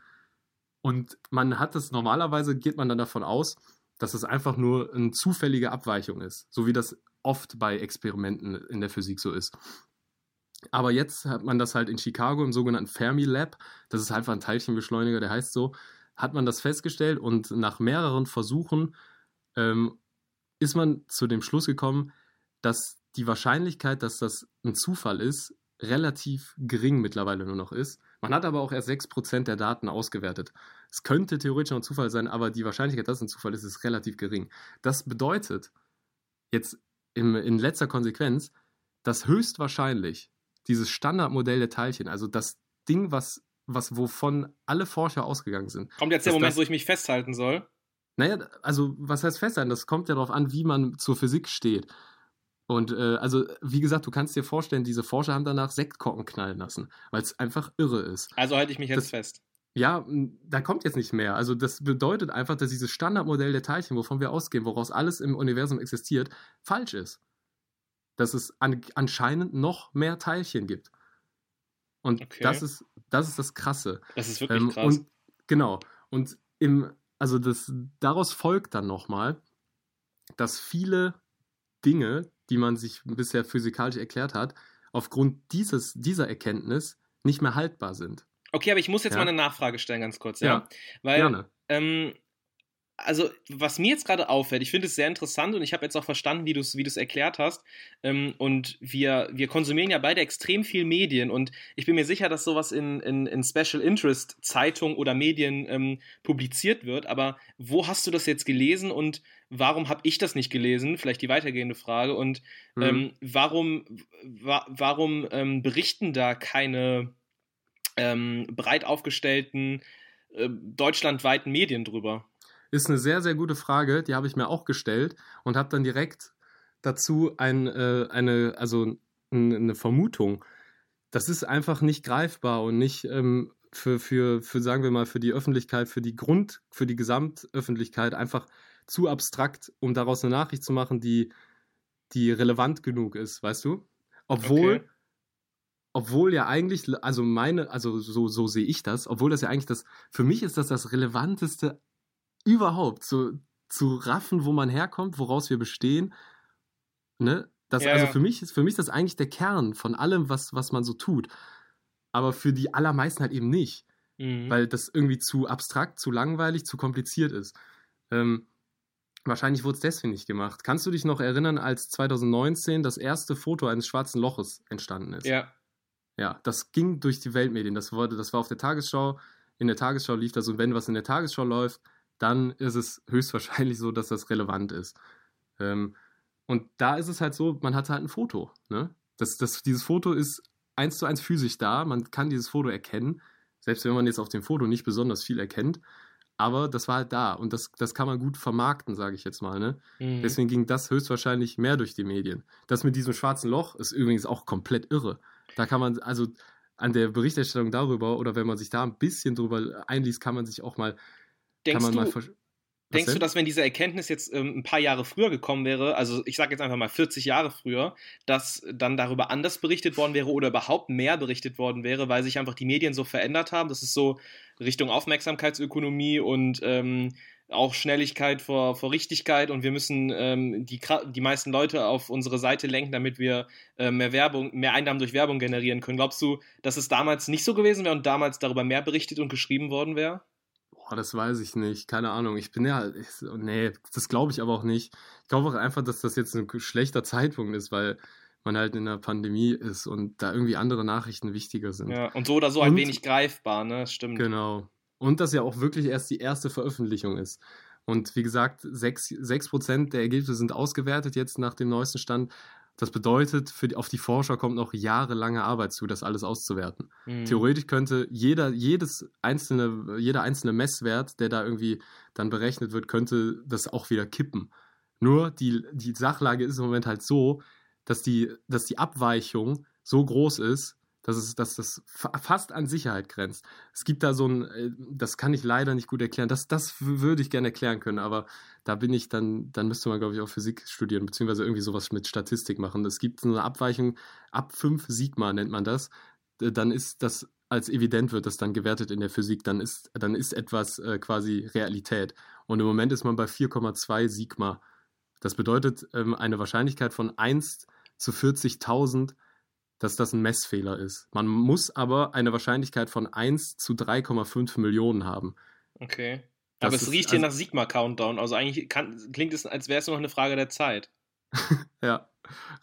Und man hat es normalerweise, geht man dann davon aus, dass es einfach nur eine zufällige Abweichung ist, so wie das oft bei Experimenten in der Physik so ist. Aber jetzt hat man das halt in Chicago im sogenannten Fermi Lab, das ist einfach ein Teilchenbeschleuniger, der heißt so, hat man das festgestellt und nach mehreren Versuchen ähm, ist man zu dem Schluss gekommen, dass die Wahrscheinlichkeit, dass das ein Zufall ist, relativ gering mittlerweile nur noch ist. Man hat aber auch erst 6% der Daten ausgewertet. Es könnte theoretisch ein Zufall sein, aber die Wahrscheinlichkeit, dass es ein Zufall ist, ist relativ gering. Das bedeutet jetzt im, in letzter Konsequenz, dass höchstwahrscheinlich dieses Standardmodell der Teilchen, also das Ding, was, was wovon alle Forscher ausgegangen sind. Kommt jetzt der Moment, das, wo ich mich festhalten soll? Naja, also was heißt festhalten? Das kommt ja darauf an, wie man zur Physik steht. Und äh, also, wie gesagt, du kannst dir vorstellen, diese Forscher haben danach Sektkorken knallen lassen, weil es einfach irre ist. Also halte ich mich jetzt das, fest. Ja, da kommt jetzt nicht mehr. Also das bedeutet einfach, dass dieses Standardmodell der Teilchen, wovon wir ausgehen, woraus alles im Universum existiert, falsch ist. Dass es an, anscheinend noch mehr Teilchen gibt. Und okay. das ist das ist das Krasse. Das ist wirklich ähm, krass. Und, genau. Und im, also das, daraus folgt dann nochmal, dass viele Dinge, die man sich bisher physikalisch erklärt hat, aufgrund dieses, dieser Erkenntnis nicht mehr haltbar sind. Okay, aber ich muss jetzt ja. mal eine Nachfrage stellen, ganz kurz, ja. ja Weil, gerne. Ähm, also, was mir jetzt gerade auffällt, ich finde es sehr interessant und ich habe jetzt auch verstanden, wie du es wie erklärt hast. Ähm, und wir, wir konsumieren ja beide extrem viel Medien und ich bin mir sicher, dass sowas in, in, in Special Interest Zeitungen oder Medien ähm, publiziert wird. Aber wo hast du das jetzt gelesen und warum habe ich das nicht gelesen? Vielleicht die weitergehende Frage. Und mhm. ähm, warum, wa warum ähm, berichten da keine ähm, breit aufgestellten äh, deutschlandweiten Medien drüber? Ist eine sehr, sehr gute Frage. Die habe ich mir auch gestellt und habe dann direkt dazu ein, äh, eine, also eine Vermutung. Das ist einfach nicht greifbar und nicht ähm, für, für, für, sagen wir mal, für die Öffentlichkeit, für die Grund, für die Gesamtöffentlichkeit einfach zu abstrakt, um daraus eine Nachricht zu machen, die, die relevant genug ist, weißt du? Obwohl, okay. obwohl ja eigentlich, also meine, also so, so sehe ich das, obwohl das ja eigentlich das, für mich ist das das relevanteste überhaupt, zu, zu raffen, wo man herkommt, woraus wir bestehen. Ne? Das, ja, also für mich ist für mich ist das eigentlich der Kern von allem, was, was man so tut. Aber für die allermeisten halt eben nicht. Mhm. Weil das irgendwie zu abstrakt, zu langweilig, zu kompliziert ist. Ähm, Wahrscheinlich wurde es deswegen nicht gemacht. Kannst du dich noch erinnern, als 2019 das erste Foto eines schwarzen Loches entstanden ist? Ja. Ja, das ging durch die Weltmedien. Das, wurde, das war auf der Tagesschau. In der Tagesschau lief das und wenn was in der Tagesschau läuft, dann ist es höchstwahrscheinlich so, dass das relevant ist. Ähm, und da ist es halt so, man hat halt ein Foto. Ne? Das, das, dieses Foto ist eins zu eins physisch da. Man kann dieses Foto erkennen, selbst wenn man jetzt auf dem Foto nicht besonders viel erkennt. Aber das war halt da und das, das kann man gut vermarkten, sage ich jetzt mal. Ne? Mhm. Deswegen ging das höchstwahrscheinlich mehr durch die Medien. Das mit diesem schwarzen Loch ist übrigens auch komplett irre. Da kann man, also an der Berichterstattung darüber oder wenn man sich da ein bisschen drüber einliest, kann man sich auch mal. Denkst, du, Denkst du, dass wenn diese Erkenntnis jetzt ähm, ein paar Jahre früher gekommen wäre, also ich sage jetzt einfach mal 40 Jahre früher, dass dann darüber anders berichtet worden wäre oder überhaupt mehr berichtet worden wäre, weil sich einfach die Medien so verändert haben? Das ist so Richtung Aufmerksamkeitsökonomie und ähm, auch Schnelligkeit vor, vor Richtigkeit und wir müssen ähm, die, die meisten Leute auf unsere Seite lenken, damit wir äh, mehr Werbung, mehr Einnahmen durch Werbung generieren können. Glaubst du, dass es damals nicht so gewesen wäre und damals darüber mehr berichtet und geschrieben worden wäre? Boah, das weiß ich nicht. Keine Ahnung. Ich bin ja. Ich, nee, das glaube ich aber auch nicht. Ich glaube auch einfach, dass das jetzt ein schlechter Zeitpunkt ist, weil man halt in der Pandemie ist und da irgendwie andere Nachrichten wichtiger sind. Ja, und so oder so und, ein wenig greifbar, ne? Stimmt. Genau. Und das ja auch wirklich erst die erste Veröffentlichung ist. Und wie gesagt, 6%, 6 der Ergebnisse sind ausgewertet jetzt nach dem neuesten Stand. Das bedeutet, für die, auf die Forscher kommt noch jahrelange Arbeit zu, das alles auszuwerten. Mhm. Theoretisch könnte jeder, jedes einzelne, jeder einzelne Messwert, der da irgendwie dann berechnet wird, könnte das auch wieder kippen. Nur die, die Sachlage ist im Moment halt so, dass die, dass die Abweichung so groß ist, dass, es, dass das fast an Sicherheit grenzt. Es gibt da so ein, äh, das kann ich leider nicht gut erklären, das, das würde ich gerne erklären können, aber da bin ich dann, dann müsste man, glaube ich, auch Physik studieren, beziehungsweise irgendwie sowas mit Statistik machen. Es gibt eine Abweichung ab 5 Sigma, nennt man das. Dann ist das, als evident wird das dann gewertet in der Physik, dann ist, dann ist etwas äh, quasi Realität. Und im Moment ist man bei 4,2 Sigma. Das bedeutet ähm, eine Wahrscheinlichkeit von 1 zu 40.000 dass das ein Messfehler ist. Man muss aber eine Wahrscheinlichkeit von 1 zu 3,5 Millionen haben. Okay. Das aber es riecht hier also, nach Sigma-Countdown. Also eigentlich kann, klingt es, als wäre es noch eine Frage der Zeit. ja,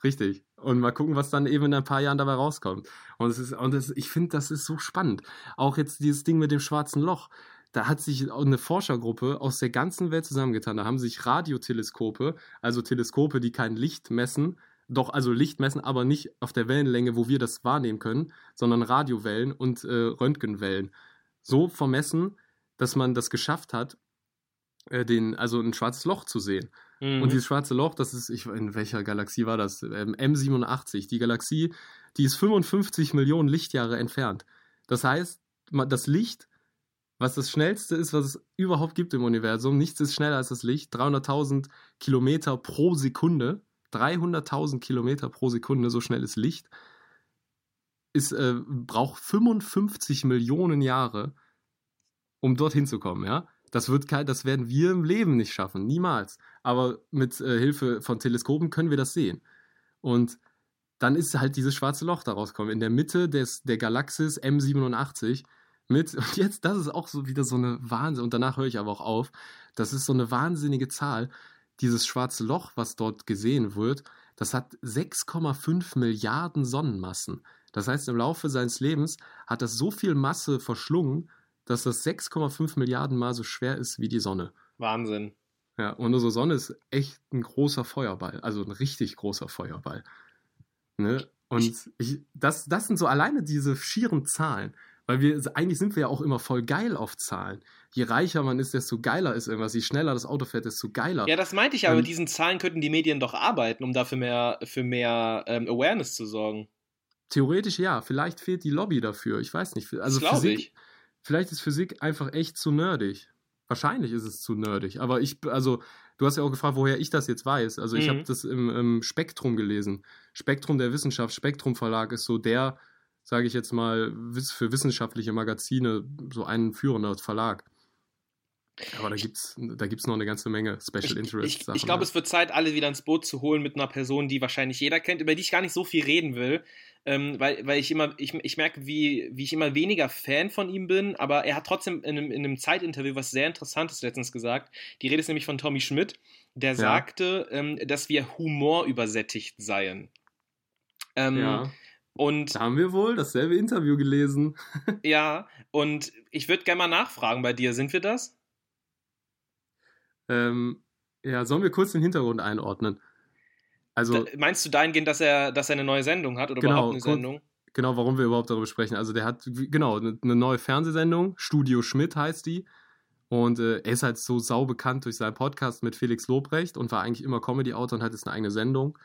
richtig. Und mal gucken, was dann eben in ein paar Jahren dabei rauskommt. Und, es ist, und es, ich finde, das ist so spannend. Auch jetzt dieses Ding mit dem schwarzen Loch. Da hat sich eine Forschergruppe aus der ganzen Welt zusammengetan. Da haben sich Radioteleskope, also Teleskope, die kein Licht messen, doch also Licht messen, aber nicht auf der Wellenlänge, wo wir das wahrnehmen können, sondern Radiowellen und äh, Röntgenwellen. So vermessen, dass man das geschafft hat, äh, den, also ein schwarzes Loch zu sehen. Mhm. Und dieses schwarze Loch, das ist, ich, in welcher Galaxie war das? Ähm, M87. Die Galaxie, die ist 55 Millionen Lichtjahre entfernt. Das heißt, das Licht, was das schnellste ist, was es überhaupt gibt im Universum, nichts ist schneller als das Licht, 300.000 Kilometer pro Sekunde 300.000 Kilometer pro Sekunde, so schnell ist Licht, ist, äh, braucht 55 Millionen Jahre, um dorthin zu kommen, ja. Das, wird das werden wir im Leben nicht schaffen, niemals. Aber mit äh, Hilfe von Teleskopen können wir das sehen. Und dann ist halt dieses schwarze Loch daraus kommen. In der Mitte des, der Galaxis M87 mit, und jetzt, das ist auch so wieder so eine Wahnsinn, und danach höre ich aber auch auf, das ist so eine wahnsinnige Zahl dieses schwarze Loch, was dort gesehen wird, das hat 6,5 Milliarden Sonnenmassen. Das heißt, im Laufe seines Lebens hat das so viel Masse verschlungen, dass das 6,5 Milliarden Mal so schwer ist wie die Sonne. Wahnsinn. Ja, und unsere Sonne ist echt ein großer Feuerball, also ein richtig großer Feuerball. Ne? Und ich, das, das sind so alleine diese schieren Zahlen. Weil wir, eigentlich sind wir ja auch immer voll geil auf Zahlen. Je reicher man ist, desto geiler ist irgendwas. Je schneller das Auto fährt, desto geiler. Ja, das meinte ich ja, aber mit diesen Zahlen könnten die Medien doch arbeiten, um dafür mehr, für mehr ähm, Awareness zu sorgen. Theoretisch ja. Vielleicht fehlt die Lobby dafür. Ich weiß nicht. Also das Physik, ich. Vielleicht ist Physik einfach echt zu nerdig. Wahrscheinlich ist es zu nerdig. Aber ich, also, du hast ja auch gefragt, woher ich das jetzt weiß. Also, ich mhm. habe das im, im Spektrum gelesen. Spektrum der Wissenschaft, Spektrum Verlag ist so der sage ich jetzt mal, für wissenschaftliche Magazine so ein führender Verlag. Aber da gibt es da gibt's noch eine ganze Menge Special Interest Sachen. Ich, ich glaube, ja. es wird Zeit, alle wieder ins Boot zu holen mit einer Person, die wahrscheinlich jeder kennt, über die ich gar nicht so viel reden will. Ähm, weil, weil ich immer, ich, ich merke, wie, wie ich immer weniger Fan von ihm bin, aber er hat trotzdem in einem, in einem Zeitinterview was sehr Interessantes letztens gesagt. Die Rede ist nämlich von Tommy Schmidt, der ja. sagte, ähm, dass wir Humor übersättigt seien. Ähm, ja. Und da haben wir wohl dasselbe Interview gelesen. ja, und ich würde gerne mal nachfragen bei dir, sind wir das? Ähm, ja, sollen wir kurz den Hintergrund einordnen? Also, da, meinst du dahingehend, dass er, dass er eine neue Sendung hat oder genau, überhaupt eine Sendung? Genau, warum wir überhaupt darüber sprechen. Also der hat, genau, eine neue Fernsehsendung, Studio Schmidt heißt die. Und äh, er ist halt so sau bekannt durch seinen Podcast mit Felix Lobrecht und war eigentlich immer Comedy-Autor und hat jetzt eine eigene Sendung.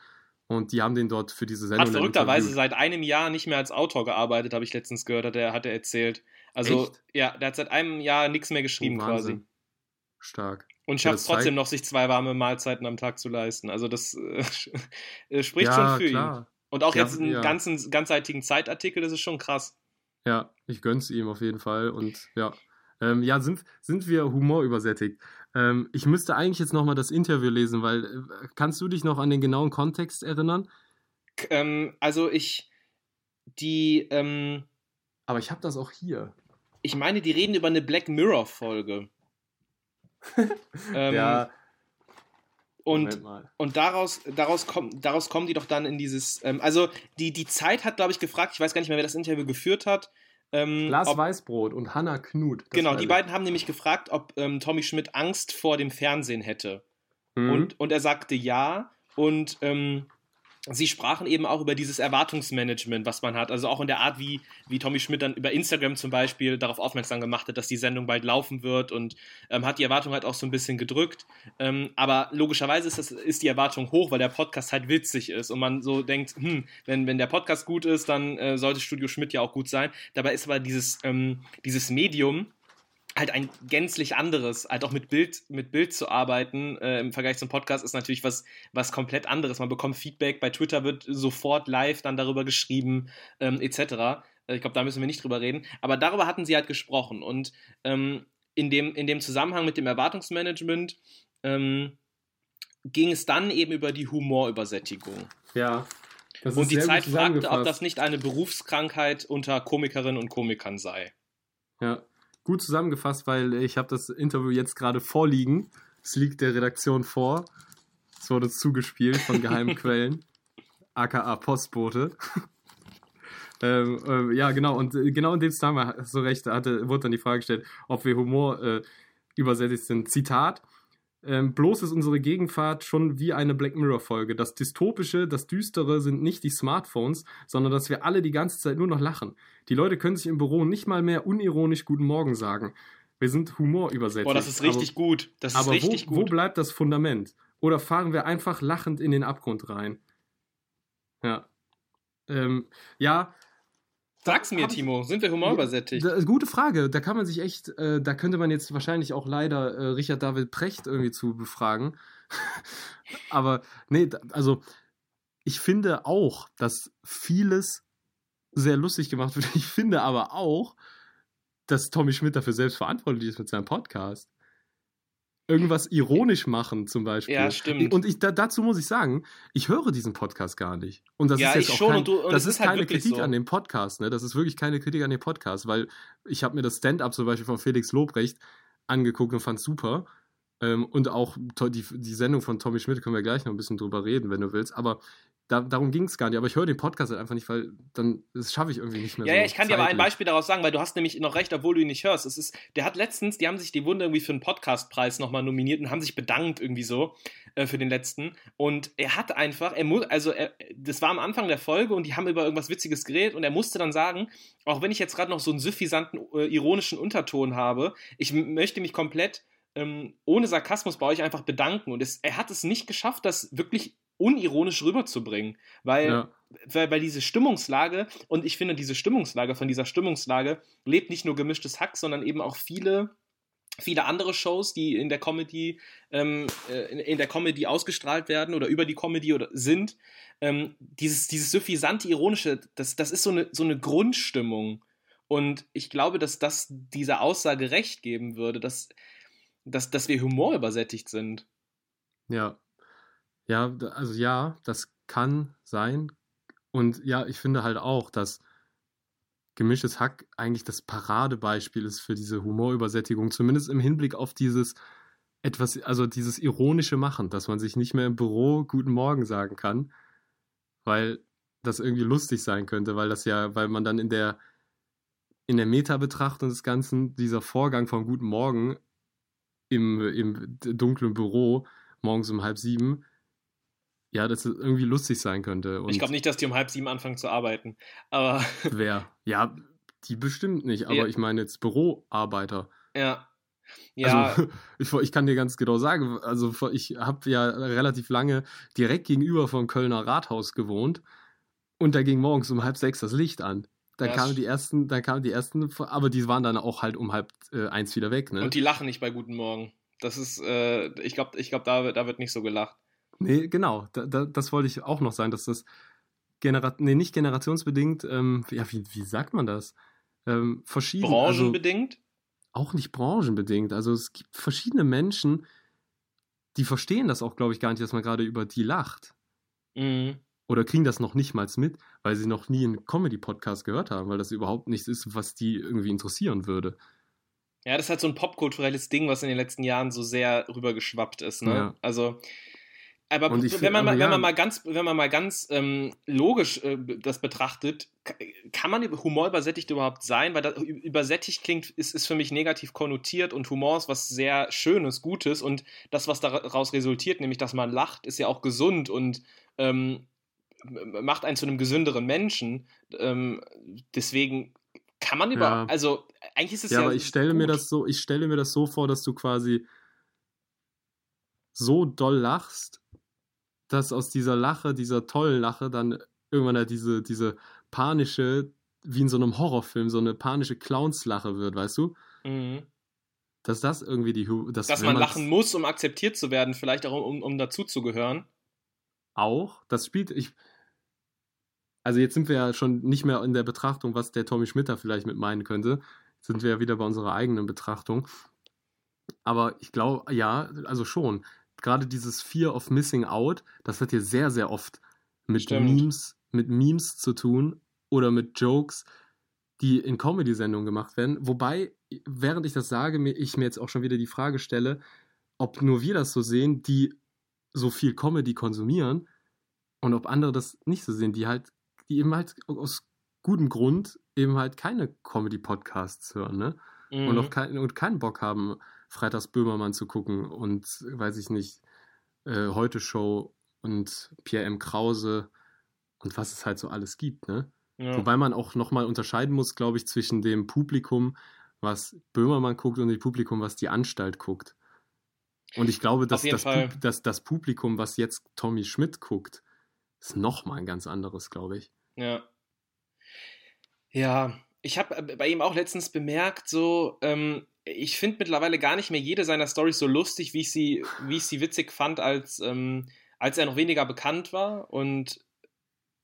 Und die haben den dort für diese Sendung. Hat verrückterweise seit einem Jahr nicht mehr als Autor gearbeitet, habe ich letztens gehört, hat er, hat er erzählt. Also, Echt? ja, der hat seit einem Jahr nichts mehr geschrieben oh, quasi. Stark. Und schafft es trotzdem noch, sich zwei warme Mahlzeiten am Tag zu leisten. Also das äh, spricht ja, schon für klar. ihn. Und auch ja, jetzt einen ja. ganzen, ganzseitigen Zeitartikel, das ist schon krass. Ja, ich gönn's ihm auf jeden Fall. Und ja, ähm, ja, sind, sind wir humorübersättigt. Ähm, ich müsste eigentlich jetzt nochmal das Interview lesen, weil äh, kannst du dich noch an den genauen Kontext erinnern? Ähm, also ich, die, ähm, aber ich habe das auch hier. Ich meine, die reden über eine Black Mirror Folge. ähm, ja. Und, und daraus, daraus, kommt, daraus kommen die doch dann in dieses. Ähm, also, die, die Zeit hat, glaube ich, gefragt, ich weiß gar nicht mehr, wer das Interview geführt hat. Ähm, Lars ob, Weißbrot und Hannah Knut. Genau, die beiden haben nämlich gefragt, ob ähm, Tommy Schmidt Angst vor dem Fernsehen hätte. Mhm. Und, und er sagte ja. Und ähm, Sie sprachen eben auch über dieses Erwartungsmanagement, was man hat. Also auch in der Art, wie, wie Tommy Schmidt dann über Instagram zum Beispiel darauf aufmerksam gemacht hat, dass die Sendung bald laufen wird und ähm, hat die Erwartung halt auch so ein bisschen gedrückt. Ähm, aber logischerweise ist, das, ist die Erwartung hoch, weil der Podcast halt witzig ist und man so denkt, hm, wenn, wenn der Podcast gut ist, dann äh, sollte Studio Schmidt ja auch gut sein. Dabei ist aber dieses, ähm, dieses Medium, halt ein gänzlich anderes, halt auch mit Bild, mit Bild zu arbeiten äh, im Vergleich zum Podcast ist natürlich was, was komplett anderes. Man bekommt Feedback, bei Twitter wird sofort live dann darüber geschrieben, ähm, etc. Äh, ich glaube, da müssen wir nicht drüber reden. Aber darüber hatten sie halt gesprochen. Und ähm, in, dem, in dem Zusammenhang mit dem Erwartungsmanagement ähm, ging es dann eben über die Humorübersättigung. Ja. und die Zeit fragte, ob das nicht eine Berufskrankheit unter Komikerinnen und Komikern sei. Ja, gut zusammengefasst, weil ich habe das Interview jetzt gerade vorliegen. Es liegt der Redaktion vor. Es wurde zugespielt von geheimen Quellen, aka Postbote. ähm, äh, ja, genau, und äh, genau in dem Zusammenhang, so recht, hatte, wurde dann die Frage gestellt, ob wir Humor äh, übersättigt sind. Zitat. Ähm, bloß ist unsere Gegenfahrt schon wie eine Black Mirror-Folge. Das Dystopische, das Düstere sind nicht die Smartphones, sondern dass wir alle die ganze Zeit nur noch lachen. Die Leute können sich im Büro nicht mal mehr unironisch Guten Morgen sagen. Wir sind humorübersetzt. Boah, das ist richtig aber, gut. Das ist aber richtig wo, gut. wo bleibt das Fundament? Oder fahren wir einfach lachend in den Abgrund rein? Ja. Ähm, ja, Sag's mir, Timo, sind wir humorübersättigt? Ja, gute Frage. Da kann man sich echt, äh, da könnte man jetzt wahrscheinlich auch leider äh, Richard David Precht irgendwie zu befragen. Aber nee, also ich finde auch, dass vieles sehr lustig gemacht wird. Ich finde aber auch, dass Tommy Schmidt dafür selbst verantwortlich ist mit seinem Podcast irgendwas ironisch machen, zum Beispiel. Ja, stimmt. Und ich, da, dazu muss ich sagen, ich höre diesen Podcast gar nicht. Und das ja, ist jetzt auch schon, kein, und du, und das ist, halt keine Kritik so. an dem Podcast, ne? Das ist wirklich keine Kritik an dem Podcast, weil ich habe mir das Stand-up zum Beispiel von Felix Lobrecht angeguckt und fand super. Ähm, und auch die, die Sendung von Tommy Schmidt können wir gleich noch ein bisschen drüber reden, wenn du willst. Aber da, darum ging es gar nicht. Aber ich höre den Podcast halt einfach nicht, weil dann das schaffe ich irgendwie nicht mehr. Ja, so ja, ich kann zeitlich. dir aber ein Beispiel daraus sagen, weil du hast nämlich noch recht, obwohl du ihn nicht hörst. Es ist, der hat letztens, die haben sich die Wunde irgendwie für einen Podcastpreis nochmal nominiert und haben sich bedankt irgendwie so äh, für den letzten. Und er hat einfach, er muss, also er, das war am Anfang der Folge und die haben über irgendwas Witziges geredet und er musste dann sagen, auch wenn ich jetzt gerade noch so einen suffisanten, äh, ironischen Unterton habe, ich möchte mich komplett ähm, ohne Sarkasmus bei euch einfach bedanken. Und es, er hat es nicht geschafft, das wirklich unironisch rüberzubringen, weil, ja. weil, weil diese Stimmungslage, und ich finde, diese Stimmungslage, von dieser Stimmungslage lebt nicht nur gemischtes Hack, sondern eben auch viele viele andere Shows, die in der Comedy ähm, äh, in, in, der Comedy ausgestrahlt werden oder über die Comedy oder sind, ähm, dieses dieses suffisante ironische, das das ist so eine so eine Grundstimmung und ich glaube, dass das dieser Aussage recht geben würde, dass dass dass wir humorübersättigt sind. Ja, ja, also ja, das kann sein. Und ja, ich finde halt auch, dass gemischtes Hack eigentlich das Paradebeispiel ist für diese Humorübersättigung, zumindest im Hinblick auf dieses etwas, also dieses ironische Machen, dass man sich nicht mehr im Büro Guten Morgen sagen kann, weil das irgendwie lustig sein könnte, weil das ja, weil man dann in der in der Meta-Betrachtung des Ganzen dieser Vorgang von Guten Morgen im, im dunklen Büro morgens um halb sieben ja, dass es irgendwie lustig sein könnte. Und ich glaube nicht, dass die um halb sieben anfangen zu arbeiten. Aber. Wer? Ja, die bestimmt nicht, aber ja. ich meine jetzt Büroarbeiter. Ja. Ja. Also, ich, ich, kann dir ganz genau sagen, also ich habe ja relativ lange direkt gegenüber vom Kölner Rathaus gewohnt und da ging morgens um halb sechs das Licht an. Dann ja, kamen die ersten, dann kamen die ersten, aber die waren dann auch halt um halb äh, eins wieder weg, ne? Und die lachen nicht bei Guten Morgen. Das ist, äh, ich glaube, ich glaub, da, da wird nicht so gelacht. Nee, genau. Da, da, das wollte ich auch noch sagen, dass das Genera nee, nicht generationsbedingt, ähm, ja, wie, wie sagt man das? Ähm, verschieden. Also Branchenbedingt? Also, auch nicht branchenbedingt. Also es gibt verschiedene Menschen, die verstehen das auch, glaube ich, gar nicht, dass man gerade über die lacht. Mhm. Oder kriegen das noch nicht mal mit, weil sie noch nie einen Comedy-Podcast gehört haben, weil das überhaupt nichts ist, was die irgendwie interessieren würde. Ja, das ist halt so ein popkulturelles Ding, was in den letzten Jahren so sehr rübergeschwappt ist. Ne? Ja. Also aber wenn, man mal, wenn man mal ganz, wenn man mal ganz ähm, logisch äh, das betrachtet, kann man Humor übersättigt überhaupt sein? Weil das, übersättigt klingt, ist, ist für mich negativ konnotiert und Humor ist was sehr Schönes, Gutes und das, was daraus resultiert, nämlich dass man lacht, ist ja auch gesund und ähm, macht einen zu einem gesünderen Menschen. Ähm, deswegen kann man über, ja. also eigentlich ist es ja. Ja, aber ich stelle gut. mir das so, ich stelle mir das so vor, dass du quasi so doll lachst, dass aus dieser Lache, dieser tollen Lache, dann irgendwann halt diese, diese panische, wie in so einem Horrorfilm, so eine panische Clownslache wird, weißt du? Mhm. Dass das irgendwie die. Dass, dass man lachen muss, um akzeptiert zu werden, vielleicht auch um, um dazuzugehören. Auch. Das spielt. Ich, also jetzt sind wir ja schon nicht mehr in der Betrachtung, was der Tommy Schmitter vielleicht mit meinen könnte. Jetzt sind wir ja wieder bei unserer eigenen Betrachtung. Aber ich glaube, ja, also schon gerade dieses Fear of Missing Out, das hat hier sehr, sehr oft mit Stimmt. Memes, mit Memes zu tun oder mit Jokes, die in Comedy-Sendungen gemacht werden. Wobei, während ich das sage, ich mir jetzt auch schon wieder die Frage stelle, ob nur wir das so sehen, die so viel Comedy konsumieren und ob andere das nicht so sehen, die halt, die eben halt aus gutem Grund eben halt keine Comedy-Podcasts hören, ne? Mhm. Und, auch kein, und keinen Bock haben, Freitags Böhmermann zu gucken und weiß ich nicht, äh, Heute Show und Pierre M. Krause und was es halt so alles gibt, ne? Ja. Wobei man auch nochmal unterscheiden muss, glaube ich, zwischen dem Publikum, was Böhmermann guckt und dem Publikum, was die Anstalt guckt. Und ich glaube, dass das, Pub dass das Publikum, was jetzt Tommy Schmidt guckt, ist nochmal ein ganz anderes, glaube ich. Ja. Ja, ich habe äh, bei ihm auch letztens bemerkt, so, ähm, ich finde mittlerweile gar nicht mehr jede seiner Stories so lustig, wie ich sie, wie ich sie witzig fand, als, ähm, als er noch weniger bekannt war. Und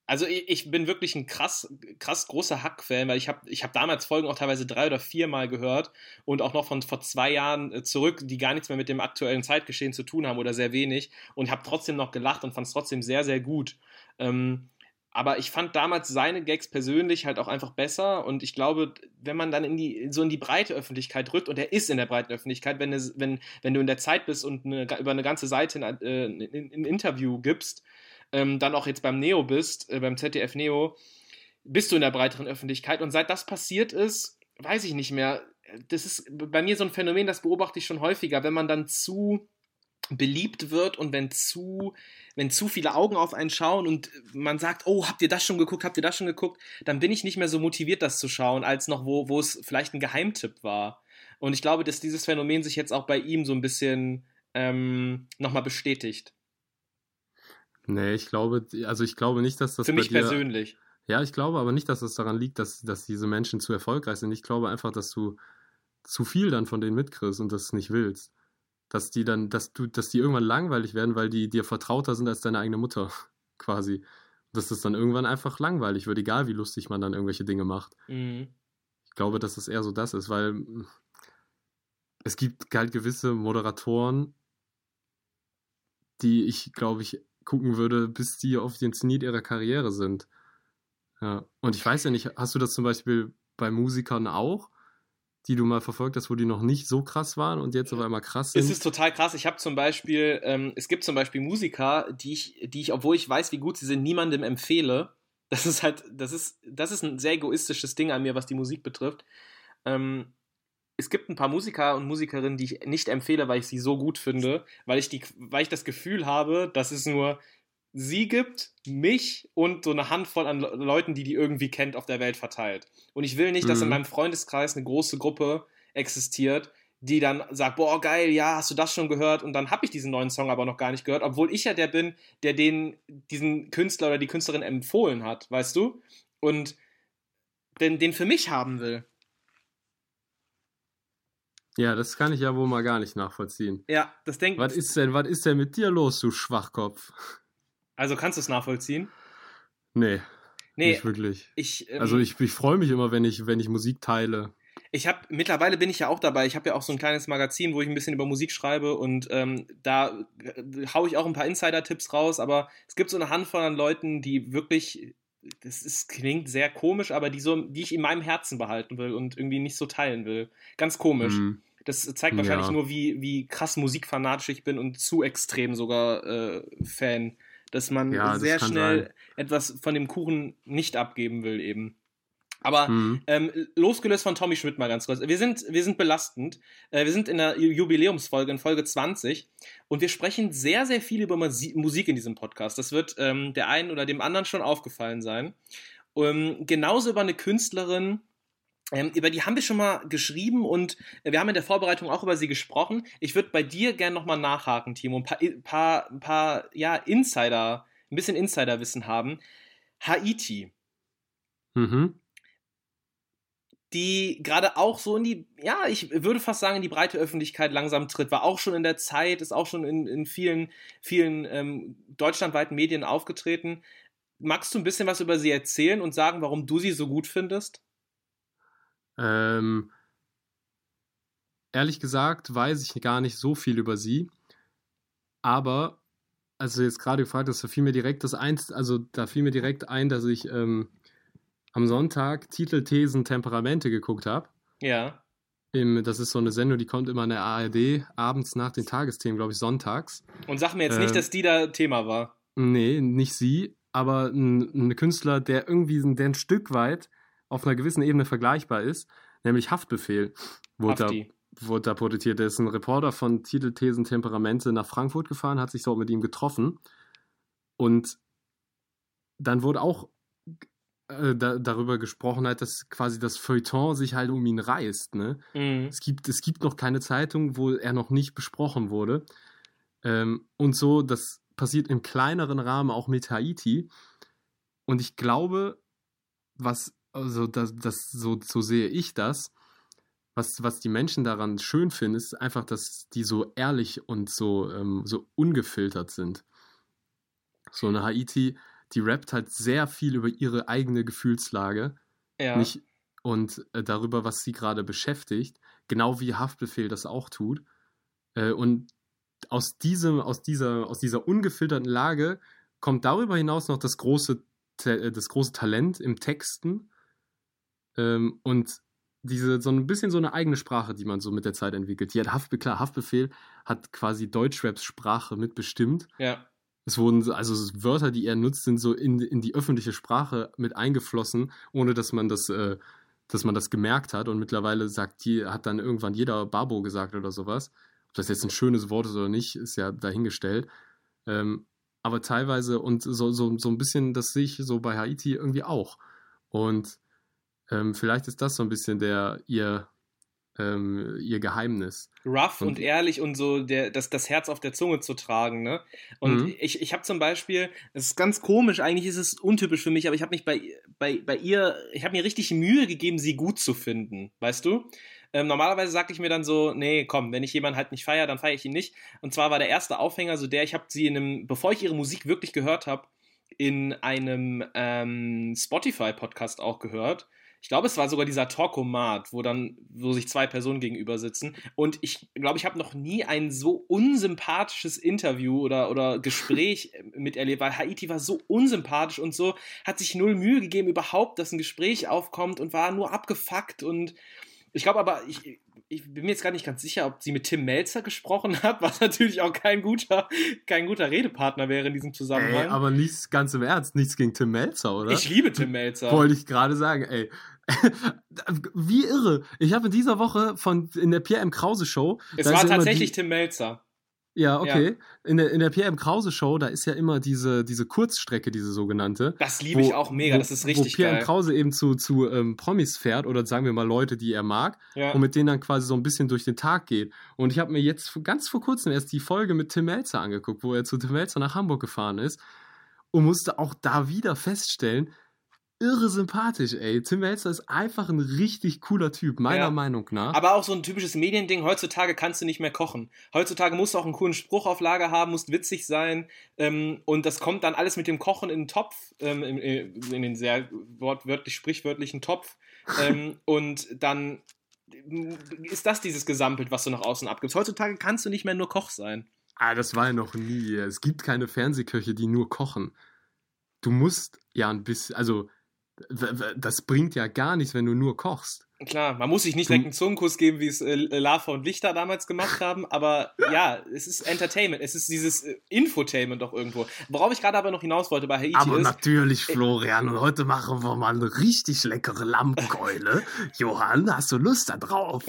also ich, ich bin wirklich ein krass, krass großer Hack-Fan, weil ich habe ich hab damals Folgen auch teilweise drei oder vier Mal gehört und auch noch von vor zwei Jahren äh, zurück, die gar nichts mehr mit dem aktuellen Zeitgeschehen zu tun haben oder sehr wenig. Und habe trotzdem noch gelacht und fand es trotzdem sehr, sehr gut. Ähm, aber ich fand damals seine Gags persönlich halt auch einfach besser. Und ich glaube, wenn man dann in die, so in die breite Öffentlichkeit rückt und er ist in der breiten Öffentlichkeit, wenn, es, wenn, wenn du in der Zeit bist und eine, über eine ganze Seite ein, äh, ein, Interview gibst, ähm, dann auch jetzt beim Neo bist, äh, beim ZDF Neo, bist du in der breiteren Öffentlichkeit. Und seit das passiert ist, weiß ich nicht mehr, das ist bei mir so ein Phänomen, das beobachte ich schon häufiger, wenn man dann zu beliebt wird und wenn zu, wenn zu viele Augen auf einen schauen und man sagt, oh, habt ihr das schon geguckt, habt ihr das schon geguckt, dann bin ich nicht mehr so motiviert, das zu schauen, als noch, wo, wo es vielleicht ein Geheimtipp war. Und ich glaube, dass dieses Phänomen sich jetzt auch bei ihm so ein bisschen ähm, nochmal bestätigt. Nee, ich glaube, also ich glaube nicht, dass das. Für mich dir, persönlich. Ja, ich glaube aber nicht, dass es das daran liegt, dass, dass diese Menschen zu erfolgreich sind. Ich glaube einfach, dass du zu viel dann von denen mitkriegst und das nicht willst dass die dann, dass du, dass die irgendwann langweilig werden, weil die dir vertrauter sind als deine eigene Mutter, quasi. Dass das dann irgendwann einfach langweilig wird, egal wie lustig man dann irgendwelche Dinge macht. Mhm. Ich glaube, dass es eher so das ist, weil hm, es gibt halt gewisse Moderatoren, die ich, glaube ich, gucken würde, bis die auf den Zenit ihrer Karriere sind. Ja. Und ich weiß ja nicht, hast du das zum Beispiel bei Musikern auch? Die du mal verfolgt hast, wo die noch nicht so krass waren und jetzt auf einmal krass sind? Es ist total krass. Ich habe zum Beispiel, ähm, es gibt zum Beispiel Musiker, die ich, die ich, obwohl ich weiß, wie gut sie sind, niemandem empfehle. Das ist halt, das ist, das ist ein sehr egoistisches Ding an mir, was die Musik betrifft. Ähm, es gibt ein paar Musiker und Musikerinnen, die ich nicht empfehle, weil ich sie so gut finde, weil ich, die, weil ich das Gefühl habe, dass es nur sie gibt, mich und so eine Handvoll an Leuten, die die irgendwie kennt, auf der Welt verteilt. Und ich will nicht, dass in mhm. meinem Freundeskreis eine große Gruppe existiert, die dann sagt, boah, geil, ja, hast du das schon gehört? Und dann habe ich diesen neuen Song aber noch gar nicht gehört, obwohl ich ja der bin, der den, diesen Künstler oder die Künstlerin empfohlen hat, weißt du? Und den, den für mich haben will. Ja, das kann ich ja wohl mal gar nicht nachvollziehen. Ja, das denkt. Was ist denn, was ist denn mit dir los, du Schwachkopf? Also kannst du es nachvollziehen? Nee. Nee, nicht wirklich. Ich, ähm, also ich, ich freue mich immer, wenn ich, wenn ich Musik teile. Ich habe mittlerweile bin ich ja auch dabei. Ich habe ja auch so ein kleines Magazin, wo ich ein bisschen über Musik schreibe und ähm, da äh, haue ich auch ein paar Insider-Tipps raus. Aber es gibt so eine Handvoll an Leuten, die wirklich, das ist, klingt sehr komisch, aber die so, die ich in meinem Herzen behalten will und irgendwie nicht so teilen will. Ganz komisch. Mhm. Das zeigt wahrscheinlich ja. nur, wie, wie krass musikfanatisch ich bin und zu extrem sogar äh, Fan dass man ja, sehr das schnell sein. etwas von dem Kuchen nicht abgeben will eben. Aber mhm. ähm, losgelöst von Tommy Schmidt mal ganz kurz. Wir sind, wir sind belastend. Äh, wir sind in der Jubiläumsfolge, in Folge 20. Und wir sprechen sehr, sehr viel über Musik in diesem Podcast. Das wird ähm, der einen oder dem anderen schon aufgefallen sein. Ähm, genauso über eine Künstlerin, ähm, über die haben wir schon mal geschrieben und wir haben in der Vorbereitung auch über sie gesprochen. Ich würde bei dir gerne nochmal nachhaken, Timo, ein paar, paar, paar ja, Insider, ein bisschen Insiderwissen haben. Haiti. Mhm. Die gerade auch so in die, ja, ich würde fast sagen, in die breite Öffentlichkeit langsam tritt, war auch schon in der Zeit, ist auch schon in, in vielen, vielen ähm, deutschlandweiten Medien aufgetreten. Magst du ein bisschen was über sie erzählen und sagen, warum du sie so gut findest? Ähm, ehrlich gesagt weiß ich gar nicht so viel über sie. Aber, also jetzt gerade gefragt hast, da fiel mir direkt das eins, also da fiel mir direkt ein, dass ich ähm, am Sonntag Titel, Thesen, Temperamente geguckt habe. Ja. Im, das ist so eine Sendung, die kommt immer in der ARD abends nach den Tagesthemen, glaube ich, sonntags. Und sag mir jetzt äh, nicht, dass die da Thema war. Nee, nicht sie, aber ein, ein Künstler, der irgendwie der ein Stück weit auf einer gewissen Ebene vergleichbar ist, nämlich Haftbefehl, wurde da, wurde da porträtiert. Der ist ein Reporter von Titel, Thesen, Temperamente nach Frankfurt gefahren, hat sich dort mit ihm getroffen und dann wurde auch äh, da, darüber gesprochen hat, dass quasi das Feuilleton sich halt um ihn reißt. Ne? Mhm. Es, gibt, es gibt noch keine Zeitung, wo er noch nicht besprochen wurde. Ähm, und so, das passiert im kleineren Rahmen auch mit Haiti. Und ich glaube, was also das, das so, so sehe ich das. Was, was die Menschen daran schön finden, ist einfach, dass die so ehrlich und so, ähm, so ungefiltert sind. So eine Haiti, die rappt halt sehr viel über ihre eigene Gefühlslage. Ja. Nicht, und äh, darüber, was sie gerade beschäftigt. Genau wie Haftbefehl das auch tut. Äh, und aus diesem, aus dieser, aus dieser ungefilterten Lage kommt darüber hinaus noch das große, äh, das große Talent im Texten ähm, und diese, so ein bisschen so eine eigene Sprache, die man so mit der Zeit entwickelt. Die hat Haftbefehl, klar, Haftbefehl hat quasi Deutschraps Sprache mitbestimmt. Ja. Es wurden, also Wörter, die er nutzt, sind so in, in die öffentliche Sprache mit eingeflossen, ohne dass man das, äh, dass man das gemerkt hat. Und mittlerweile sagt die, hat dann irgendwann jeder Babo gesagt oder sowas. Ob das jetzt ein schönes Wort ist oder nicht, ist ja dahingestellt. Ähm, aber teilweise und so, so, so ein bisschen, das sehe ich so bei Haiti irgendwie auch. Und ähm, vielleicht ist das so ein bisschen der ihr, ähm, ihr Geheimnis. Rough und, und, ehrlich und so der, das, das Herz auf der Zunge zu tragen. Ne? Und mhm. ich, ich habe zum Beispiel, es ist ganz komisch, eigentlich ist es untypisch für mich, aber ich habe mich bei, bei, bei ihr, ich habe mir richtig Mühe gegeben, sie gut zu finden, weißt du? Ähm, normalerweise sagte ich mir dann so, nee, komm, wenn ich jemanden halt nicht feiere, dann feiere ich ihn nicht. Und zwar war der erste Aufhänger so der, ich habe sie in einem, bevor ich ihre Musik wirklich gehört habe, in einem ähm, Spotify-Podcast auch gehört ich glaube, es war sogar dieser Talkomat, wo dann, wo sich zwei Personen gegenüber sitzen. Und ich glaube, ich habe noch nie ein so unsympathisches Interview oder, oder Gespräch miterlebt, weil Haiti war so unsympathisch und so, hat sich null Mühe gegeben überhaupt, dass ein Gespräch aufkommt und war nur abgefuckt und ich glaube aber, ich, ich bin mir jetzt gar nicht ganz sicher, ob sie mit Tim Melzer gesprochen hat, was natürlich auch kein guter, kein guter Redepartner wäre in diesem Zusammenhang. Ey, aber nichts ganz im Ernst, nichts gegen Tim Melzer, oder? Ich liebe Tim Melzer. Wollte ich gerade sagen, ey. Wie irre. Ich habe in dieser Woche von in der Pierre M. Krause Show. Es war tatsächlich Tim Melzer. Ja, okay. Ja. In, der, in der PM Krause Show, da ist ja immer diese, diese Kurzstrecke, diese sogenannte. Das liebe ich auch mega, wo, das ist richtig wo PM geil. Krause eben zu, zu ähm, Promis fährt oder sagen wir mal Leute, die er mag ja. und mit denen dann quasi so ein bisschen durch den Tag geht. Und ich habe mir jetzt ganz vor kurzem erst die Folge mit Tim Melzer angeguckt, wo er zu Tim Melzer nach Hamburg gefahren ist und musste auch da wieder feststellen, irre sympathisch, ey. Tim Melzer ist einfach ein richtig cooler Typ, meiner ja. Meinung nach. Aber auch so ein typisches Mediending. Heutzutage kannst du nicht mehr kochen. Heutzutage musst du auch einen coolen Spruch auf Lager haben, musst witzig sein. Ähm, und das kommt dann alles mit dem Kochen in den Topf, ähm, in, in, den sehr wortwörtlich, sprichwörtlichen Topf. ähm, und dann ist das dieses Gesamtbild, was du nach außen abgibst. Heutzutage kannst du nicht mehr nur Koch sein. Ah, das war ja noch nie. Es gibt keine Fernsehköche, die nur kochen. Du musst ja ein bisschen, also das bringt ja gar nichts, wenn du nur kochst. Klar, man muss sich nicht direkt einen Zungenkuss geben, wie es äh, Lava und Lichter damals gemacht haben, aber ja, es ist Entertainment, es ist dieses äh, Infotainment doch irgendwo. Worauf ich gerade aber noch hinaus wollte bei Haiti aber ist... natürlich, äh, Florian, und heute machen wir mal eine richtig leckere Lammkeule. Johann, hast du Lust da drauf?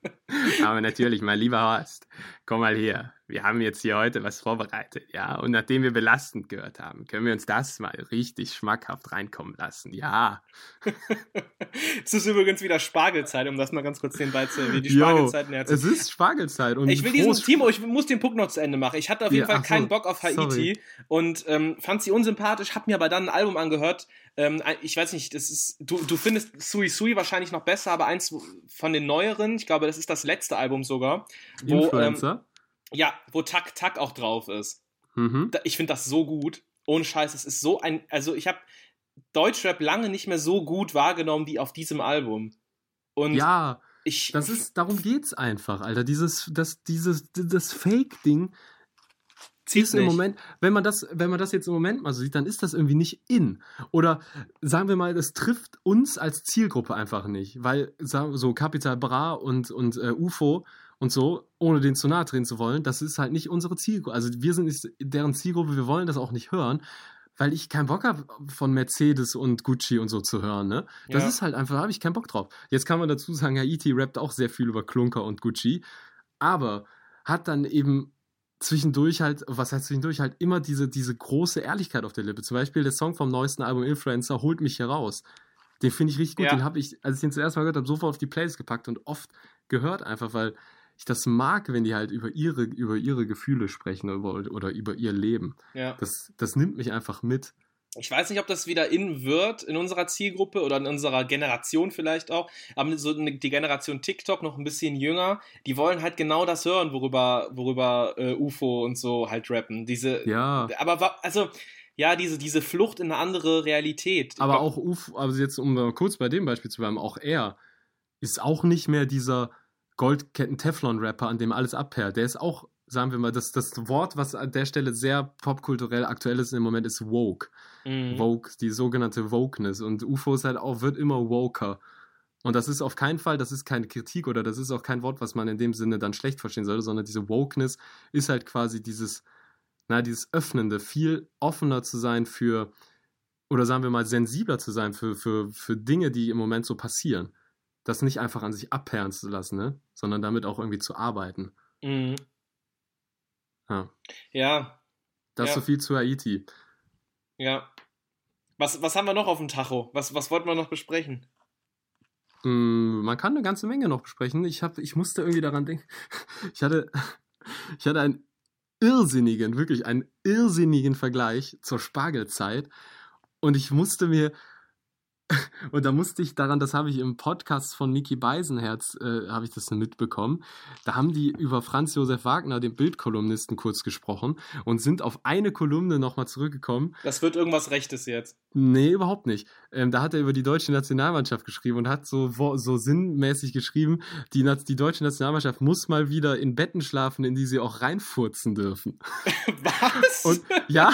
aber natürlich, mein lieber Horst, komm mal hier wir haben jetzt hier heute was vorbereitet, ja. Und nachdem wir belastend gehört haben, können wir uns das mal richtig schmackhaft reinkommen lassen, ja. es ist übrigens wieder Spargelzeit, um das mal ganz kurz nebenbei zu erwähnen. Die Spargelzeit nähert Es ist Spargelzeit. Und ich will diesen, Timo, ich muss den Punkt noch zu Ende machen. Ich hatte auf jeden ja, Fall keinen so, Bock auf Haiti sorry. und ähm, fand sie unsympathisch, hab mir aber dann ein Album angehört. Ähm, ich weiß nicht, das ist, du, du findest Sui Sui wahrscheinlich noch besser, aber eins von den neueren, ich glaube, das ist das letzte Album sogar. Wo, Influencer? Ähm, ja, wo Tak Tak auch drauf ist. Mhm. Ich finde das so gut. Ohne Scheiß, es ist so ein. Also, ich habe Deutschrap lange nicht mehr so gut wahrgenommen wie auf diesem Album. Und ja, ich, das ist, darum geht's einfach, Alter. Dieses, das, dieses, das Fake-Ding ist im Moment, wenn man das, wenn man das jetzt im Moment mal so sieht, dann ist das irgendwie nicht in. Oder sagen wir mal, das trifft uns als Zielgruppe einfach nicht, weil so Capital Bra und, und äh, UFO und so, ohne den zu nahe treten zu wollen, das ist halt nicht unsere Zielgruppe. Also wir sind nicht deren Zielgruppe, wir wollen das auch nicht hören, weil ich keinen Bock habe, von Mercedes und Gucci und so zu hören. Ne? Das ja. ist halt einfach, habe ich keinen Bock drauf. Jetzt kann man dazu sagen, ja, E.T. rappt auch sehr viel über Klunker und Gucci, aber hat dann eben zwischendurch halt, was heißt zwischendurch, halt immer diese, diese große Ehrlichkeit auf der Lippe. Zum Beispiel der Song vom neuesten Album Influencer holt mich hier raus. Den finde ich richtig gut. Ja. Den habe ich, als ich den zuerst mal gehört habe, sofort auf die Playlist gepackt und oft gehört einfach, weil ich das mag, wenn die halt über ihre, über ihre Gefühle sprechen oder, oder über ihr Leben. Ja. Das, das nimmt mich einfach mit. Ich weiß nicht, ob das wieder in wird in unserer Zielgruppe oder in unserer Generation vielleicht auch. Aber so die Generation TikTok noch ein bisschen jünger, die wollen halt genau das hören, worüber, worüber äh, UFO und so halt rappen. Diese, ja. Aber also, ja, diese, diese Flucht in eine andere Realität. Aber glaub, auch UFO, also jetzt um kurz bei dem Beispiel zu bleiben, auch er ist auch nicht mehr dieser Goldketten-Teflon-Rapper, an dem alles abperlt. Der ist auch, sagen wir mal, das, das Wort, was an der Stelle sehr popkulturell aktuell ist im Moment, ist woke. Mhm. Woke, die sogenannte Wokeness. Und UFO ist halt auch, wird immer woker. Und das ist auf keinen Fall, das ist keine Kritik oder das ist auch kein Wort, was man in dem Sinne dann schlecht verstehen sollte, sondern diese Wokeness ist halt quasi dieses, na, dieses Öffnende, viel offener zu sein für, oder sagen wir mal, sensibler zu sein für, für, für Dinge, die im Moment so passieren das nicht einfach an sich abperren zu lassen, ne? sondern damit auch irgendwie zu arbeiten. Mhm. Ja. Ja. Das ja. so viel zu Haiti. Ja. Was, was haben wir noch auf dem Tacho? Was, was wollten wir noch besprechen? Mm, man kann eine ganze Menge noch besprechen. Ich, hab, ich musste irgendwie daran denken. Ich hatte, ich hatte einen irrsinnigen, wirklich einen irrsinnigen Vergleich zur Spargelzeit. Und ich musste mir, und da musste ich daran, das habe ich im Podcast von Niki Beisenherz, äh, habe ich das mitbekommen. Da haben die über Franz Josef Wagner, den Bildkolumnisten, kurz gesprochen und sind auf eine Kolumne nochmal zurückgekommen. Das wird irgendwas Rechtes jetzt. Nee, überhaupt nicht. Ähm, da hat er über die deutsche Nationalmannschaft geschrieben und hat so, so sinnmäßig geschrieben, die, die deutsche Nationalmannschaft muss mal wieder in Betten schlafen, in die sie auch reinfurzen dürfen. Was? Und ja,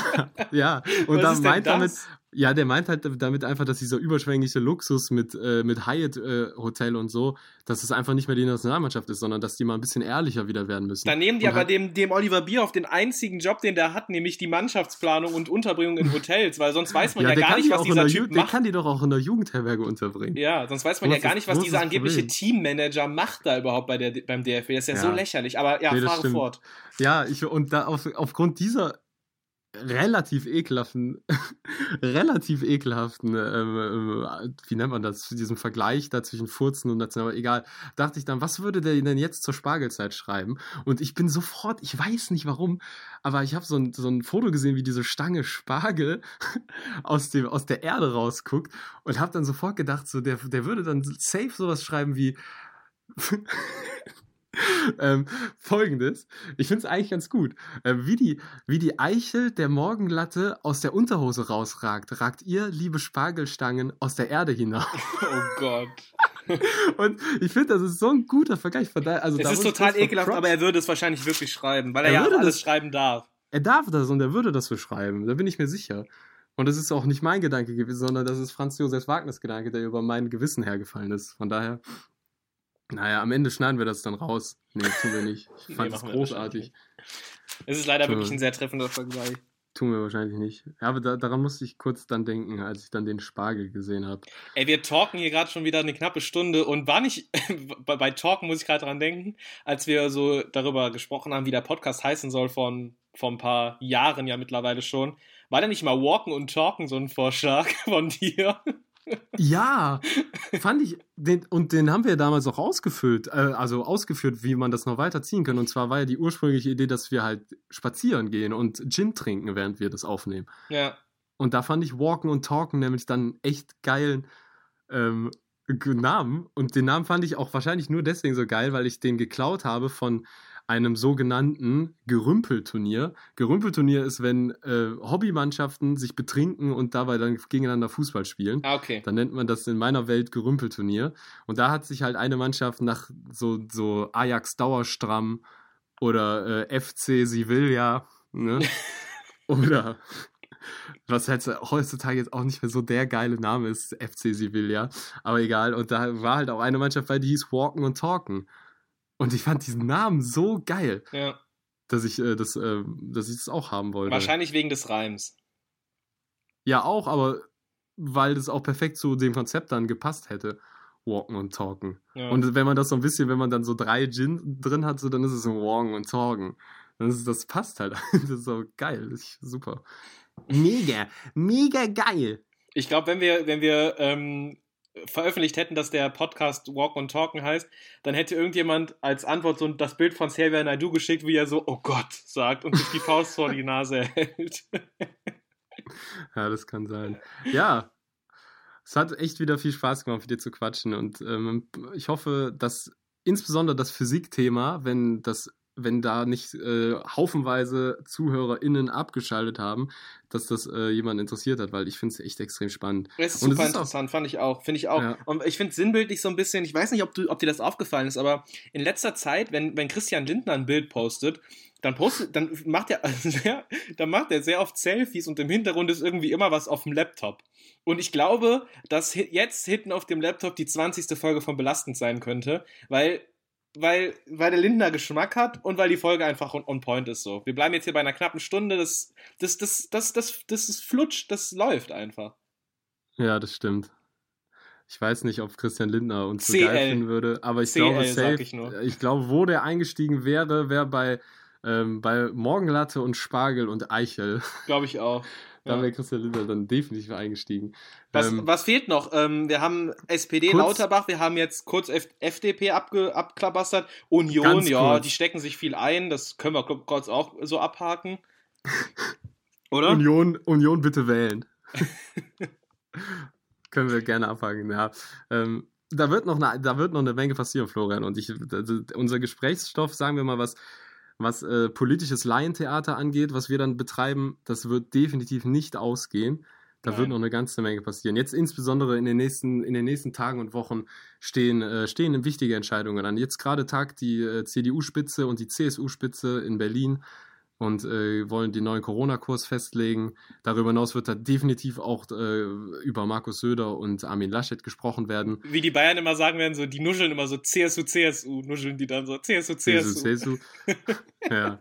ja. Und Was da meint damit, ja, der meint halt damit einfach, dass dieser überschwängliche Luxus mit, äh, mit Hyatt-Hotel äh, und so, dass es einfach nicht mehr die Nationalmannschaft ist, sondern dass die mal ein bisschen ehrlicher wieder werden müssen. Dann nehmen die und aber halt dem, dem Oliver Bierhoff den einzigen Job, den der hat, nämlich die Mannschaftsplanung und Unterbringung in Hotels, weil sonst weiß man ja, ja gar nicht, was dieser Typ Ju macht. Der kann die doch auch in der Jugendherberge unterbringen. Ja, sonst weiß man ja gar nicht, was dieser angebliche Teammanager macht da überhaupt bei der, beim DFB. Das ist ja, ja. so lächerlich, aber ja, nee, fahre fort. Ja, ich, und da auf, aufgrund dieser relativ ekelhaften, relativ ekelhaften, ähm, äh, wie nennt man das, diesem Vergleich da zwischen Furzen und National, egal, dachte ich dann, was würde der denn jetzt zur Spargelzeit schreiben? Und ich bin sofort, ich weiß nicht warum, aber ich habe so ein, so ein Foto gesehen, wie diese Stange Spargel aus, dem, aus der Erde rausguckt und habe dann sofort gedacht, so, der, der würde dann safe sowas schreiben wie, ähm, Folgendes, ich finde es eigentlich ganz gut. Äh, wie, die, wie die Eichel der Morgenlatte aus der Unterhose rausragt, ragt ihr, liebe Spargelstangen, aus der Erde hinaus. Oh Gott. Und ich finde, das ist so ein guter Vergleich. Also es ist total ekelhaft, aber er würde es wahrscheinlich wirklich schreiben, weil er, er ja alles das, schreiben darf. Er darf das und er würde das so schreiben, da bin ich mir sicher. Und das ist auch nicht mein Gedanke gewesen, sondern das ist Franz Josef Wagners Gedanke, der über mein Gewissen hergefallen ist. Von daher naja, am Ende schneiden wir das dann raus. Nee, tun wir nicht. Ich fand es nee, großartig. Es ist leider tun wirklich ein sehr treffender Vergleich. Tun wir wahrscheinlich nicht. Ja, aber da, daran musste ich kurz dann denken, als ich dann den Spargel gesehen habe. Ey, wir talken hier gerade schon wieder eine knappe Stunde und war nicht, bei, bei Talken muss ich gerade dran denken, als wir so darüber gesprochen haben, wie der Podcast heißen soll von, vor ein paar Jahren ja mittlerweile schon. War da nicht mal Walken und Talken so ein Vorschlag von dir? Ja, fand ich, den, und den haben wir damals auch ausgefüllt, äh, also ausgeführt, wie man das noch weiterziehen kann. Und zwar war ja die ursprüngliche Idee, dass wir halt spazieren gehen und Gin trinken, während wir das aufnehmen. Ja. Und da fand ich Walken und Talken nämlich dann echt geilen ähm, Namen. Und den Namen fand ich auch wahrscheinlich nur deswegen so geil, weil ich den geklaut habe von einem sogenannten Gerümpelturnier. Gerümpelturnier ist, wenn äh, Hobbymannschaften sich betrinken und dabei dann gegeneinander Fußball spielen. Ah, okay. Dann nennt man das in meiner Welt Gerümpelturnier. Und da hat sich halt eine Mannschaft nach so, so Ajax Dauerstramm oder äh, FC Sevilla, ne? oder was halt heutzutage jetzt auch nicht mehr so der geile Name ist, FC Sevilla. Aber egal. Und da war halt auch eine Mannschaft bei, die hieß Walken und Talken. Und ich fand diesen Namen so geil, ja. dass ich äh, das, äh, dass ich das auch haben wollte. Wahrscheinlich wegen des Reims. Ja, auch, aber weil das auch perfekt zu dem Konzept dann gepasst hätte. Walken und Talken. Ja. Und wenn man das so ein bisschen, wenn man dann so drei Gin drin hat, so, dann ist es so Walken und Talken. Dann ist, das passt halt. das ist so geil. Ist super. Mega, mega geil. Ich glaube, wenn wir, wenn wir ähm, veröffentlicht hätten, dass der Podcast Walk and Talken heißt, dann hätte irgendjemand als Antwort so das Bild von Xavier Naidoo geschickt, wie er so, oh Gott, sagt und sich die Faust vor die Nase hält. ja, das kann sein. Ja, es hat echt wieder viel Spaß gemacht, mit dir zu quatschen und ähm, ich hoffe, dass insbesondere das Physikthema, wenn das wenn da nicht äh, haufenweise ZuhörerInnen abgeschaltet haben, dass das äh, jemand interessiert hat, weil ich finde es echt extrem spannend. Es ist und super ist interessant, auch, fand ich auch. Finde ich auch. Ja. Und ich finde sinnbildlich so ein bisschen, ich weiß nicht, ob, du, ob dir das aufgefallen ist, aber in letzter Zeit, wenn, wenn Christian Lindner ein Bild postet, dann postet, dann macht er sehr, dann macht er sehr oft Selfies und im Hintergrund ist irgendwie immer was auf dem Laptop. Und ich glaube, dass jetzt hinten auf dem Laptop die 20. Folge von Belastend sein könnte, weil weil, weil der Lindner Geschmack hat und weil die Folge einfach on, on, point ist so. Wir bleiben jetzt hier bei einer knappen Stunde, das, das, das, das, das, das ist flutsch, das läuft einfach. Ja, das stimmt. Ich weiß nicht, ob Christian Lindner uns so geil finden würde, aber ich CL, glaube, safe, ich, ich, glaube, wo der eingestiegen wäre, wäre bei, ähm, bei Morgenlatte und Spargel und Eichel. Glaube ich auch. Da ja. wäre Christian Lindner dann definitiv eingestiegen. Was, ähm, was fehlt noch? Ähm, wir haben SPD kurz, Lauterbach, wir haben jetzt kurz F FDP abge abklabastert. Union, ja, die stecken sich viel ein, das können wir kurz auch so abhaken. Oder? Union, Union bitte wählen. können wir gerne abhaken, ja. Ähm, da wird, noch eine, da wird noch eine Menge passieren, Florian. Und ich, also unser Gesprächsstoff, sagen wir mal was, was äh, politisches Laientheater angeht, was wir dann betreiben, das wird definitiv nicht ausgehen. Da Nein. wird noch eine ganze Menge passieren. Jetzt insbesondere in den nächsten, in den nächsten Tagen und Wochen stehen, äh, stehen wichtige Entscheidungen an. Jetzt gerade tagt die äh, CDU-Spitze und die CSU-Spitze in Berlin und äh, wollen den neuen Corona-Kurs festlegen. Darüber hinaus wird da definitiv auch äh, über Markus Söder und Armin Laschet gesprochen werden. Wie die Bayern immer sagen werden, so die nuscheln immer so CSU, CSU, nuscheln die dann so CSU, CSU. CSU, CSU. ja.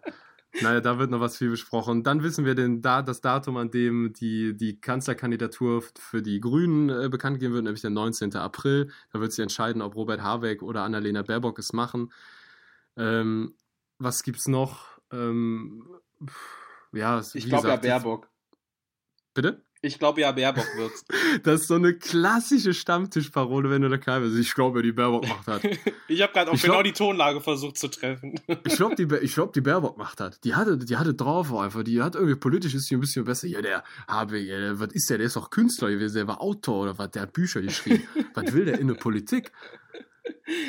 Naja, da wird noch was viel besprochen. Dann wissen wir den, da, das Datum, an dem die, die Kanzlerkandidatur für die Grünen äh, bekannt geben wird, nämlich der 19. April. Da wird sich entscheiden, ob Robert Habeck oder Annalena Baerbock es machen. Ähm, was gibt's noch? Ähm, ja, ich glaube ja Baerbock. Bitte? Ich glaube ja, Baerbock wird's. das ist so eine klassische Stammtischparole, wenn du da kein bist. Ich glaube, die Baerbock macht hat. ich habe gerade auch ich genau die Tonlage versucht zu treffen. ich glaube, die, glaub, die Baerbock macht hat. Die hatte, die hatte drauf einfach. Die hat irgendwie politisch ist ein bisschen besser. Ja, der habe, ja, was ist der? Der ist doch Künstler gewesen. Der war Autor oder was? Der hat Bücher geschrieben. was will der in der Politik?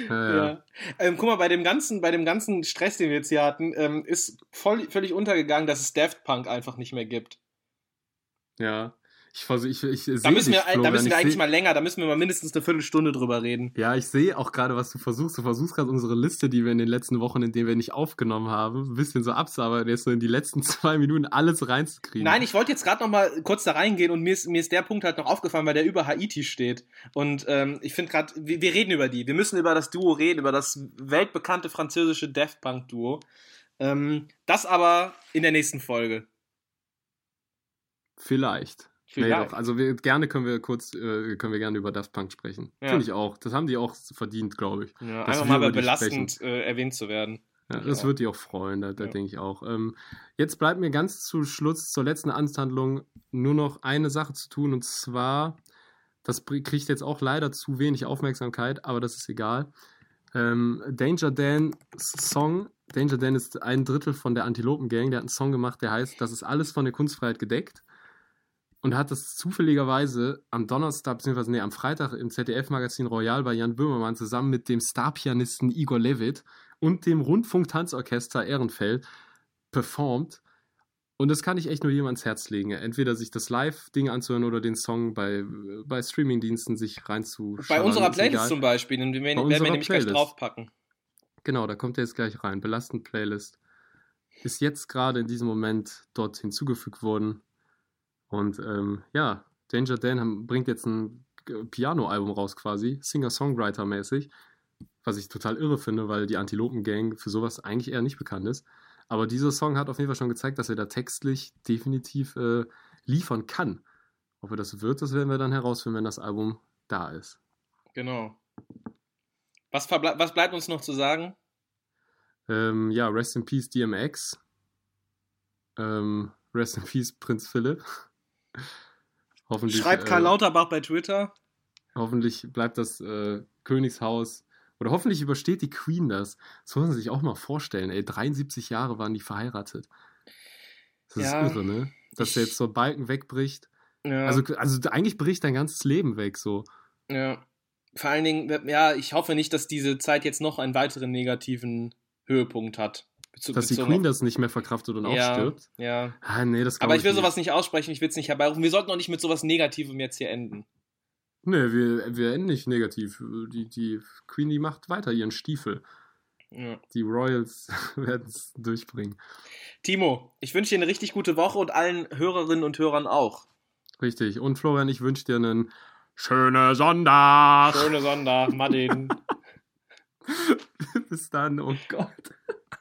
Ja, ja. Ähm, guck mal, bei dem ganzen, bei dem ganzen Stress, den wir jetzt hier hatten, ähm, ist voll, völlig untergegangen, dass es Daft Punk einfach nicht mehr gibt. Ja. Ich, ich, ich, da müssen wir, da müssen wir eigentlich mal länger, da müssen wir mal mindestens eine Viertelstunde drüber reden. Ja, ich sehe auch gerade, was du versuchst. Du versuchst gerade unsere Liste, die wir in den letzten Wochen, in denen wir nicht aufgenommen haben, ein bisschen so abzuarbeiten, jetzt so in die letzten zwei Minuten alles reinzukriegen. Nein, ich wollte jetzt gerade noch mal kurz da reingehen und mir ist, mir ist der Punkt halt noch aufgefallen, weil der über Haiti steht. Und ähm, ich finde gerade, wir, wir, reden über die. Wir müssen über das Duo reden, über das weltbekannte französische Daft Punk Duo. Ähm, das aber in der nächsten Folge. Vielleicht. Nee, doch. Also wir, gerne können wir kurz, äh, können wir gerne über Daft Punk sprechen. Ja. Finde ich auch. Das haben die auch verdient, glaube ich. Ja, einfach mal belastend äh, erwähnt zu werden. Ja, das wird die auch freuen, da, da ja. denke ich auch. Ähm, jetzt bleibt mir ganz zu Schluss, zur letzten Anhandlung, nur noch eine Sache zu tun und zwar, das kriegt jetzt auch leider zu wenig Aufmerksamkeit, aber das ist egal. Ähm, Danger Dan Song, Danger Dan ist ein Drittel von der Antilopen Gang, der hat einen Song gemacht, der heißt, das ist alles von der Kunstfreiheit gedeckt und hat das zufälligerweise am Donnerstag, beziehungsweise nee, am Freitag im ZDF-Magazin Royal bei Jan Böhmermann zusammen mit dem Starpianisten Igor Levit und dem Rundfunk-Tanzorchester Ehrenfeld performt. Und das kann ich echt nur jedem ans Herz legen. Entweder sich das Live-Ding anzuhören oder den Song bei, bei Streaming-Diensten sich reinzuschauen. Bei unserer Playlist zum Beispiel, den werden wir nämlich Playlist. gleich draufpacken. Genau, da kommt er jetzt gleich rein. Belastend Playlist. Ist jetzt gerade in diesem Moment dort hinzugefügt worden. Und ähm, ja, Danger Dan bringt jetzt ein Piano-Album raus quasi, Singer-Songwriter-mäßig, was ich total irre finde, weil die Antilopen-Gang für sowas eigentlich eher nicht bekannt ist. Aber dieser Song hat auf jeden Fall schon gezeigt, dass er da textlich definitiv äh, liefern kann. Ob er das wird, das werden wir dann herausfinden, wenn das Album da ist. Genau. Was, was bleibt uns noch zu sagen? Ähm, ja, Rest in Peace DMX. Ähm, Rest in Peace Prinz Philipp. Hoffentlich, Schreibt Karl äh, Lauterbach bei Twitter. Hoffentlich bleibt das äh, Königshaus oder hoffentlich übersteht die Queen das. Das muss man sich auch mal vorstellen. Ey, 73 Jahre waren die verheiratet. Das ja, ist irre, ne? Dass ich, der jetzt so Balken wegbricht. Ja. Also, also eigentlich bricht dein ganzes Leben weg, so. Ja. Vor allen Dingen, ja, ich hoffe nicht, dass diese Zeit jetzt noch einen weiteren negativen Höhepunkt hat. Bezug, dass die Queen das nicht mehr verkraftet und ja, auch stirbt. Ja. Ah, nee, das Aber ich will nicht. sowas nicht aussprechen, ich will es nicht herbeirufen. Wir sollten auch nicht mit sowas Negativem jetzt hier enden. Nee, wir, wir enden nicht negativ. Die, die Queen, die macht weiter ihren Stiefel. Ja. Die Royals werden es durchbringen. Timo, ich wünsche dir eine richtig gute Woche und allen Hörerinnen und Hörern auch. Richtig. Und Florian, ich wünsche dir einen schönen Sonntag. Schöne Sonntag, Martin. Bis dann, oh Gott.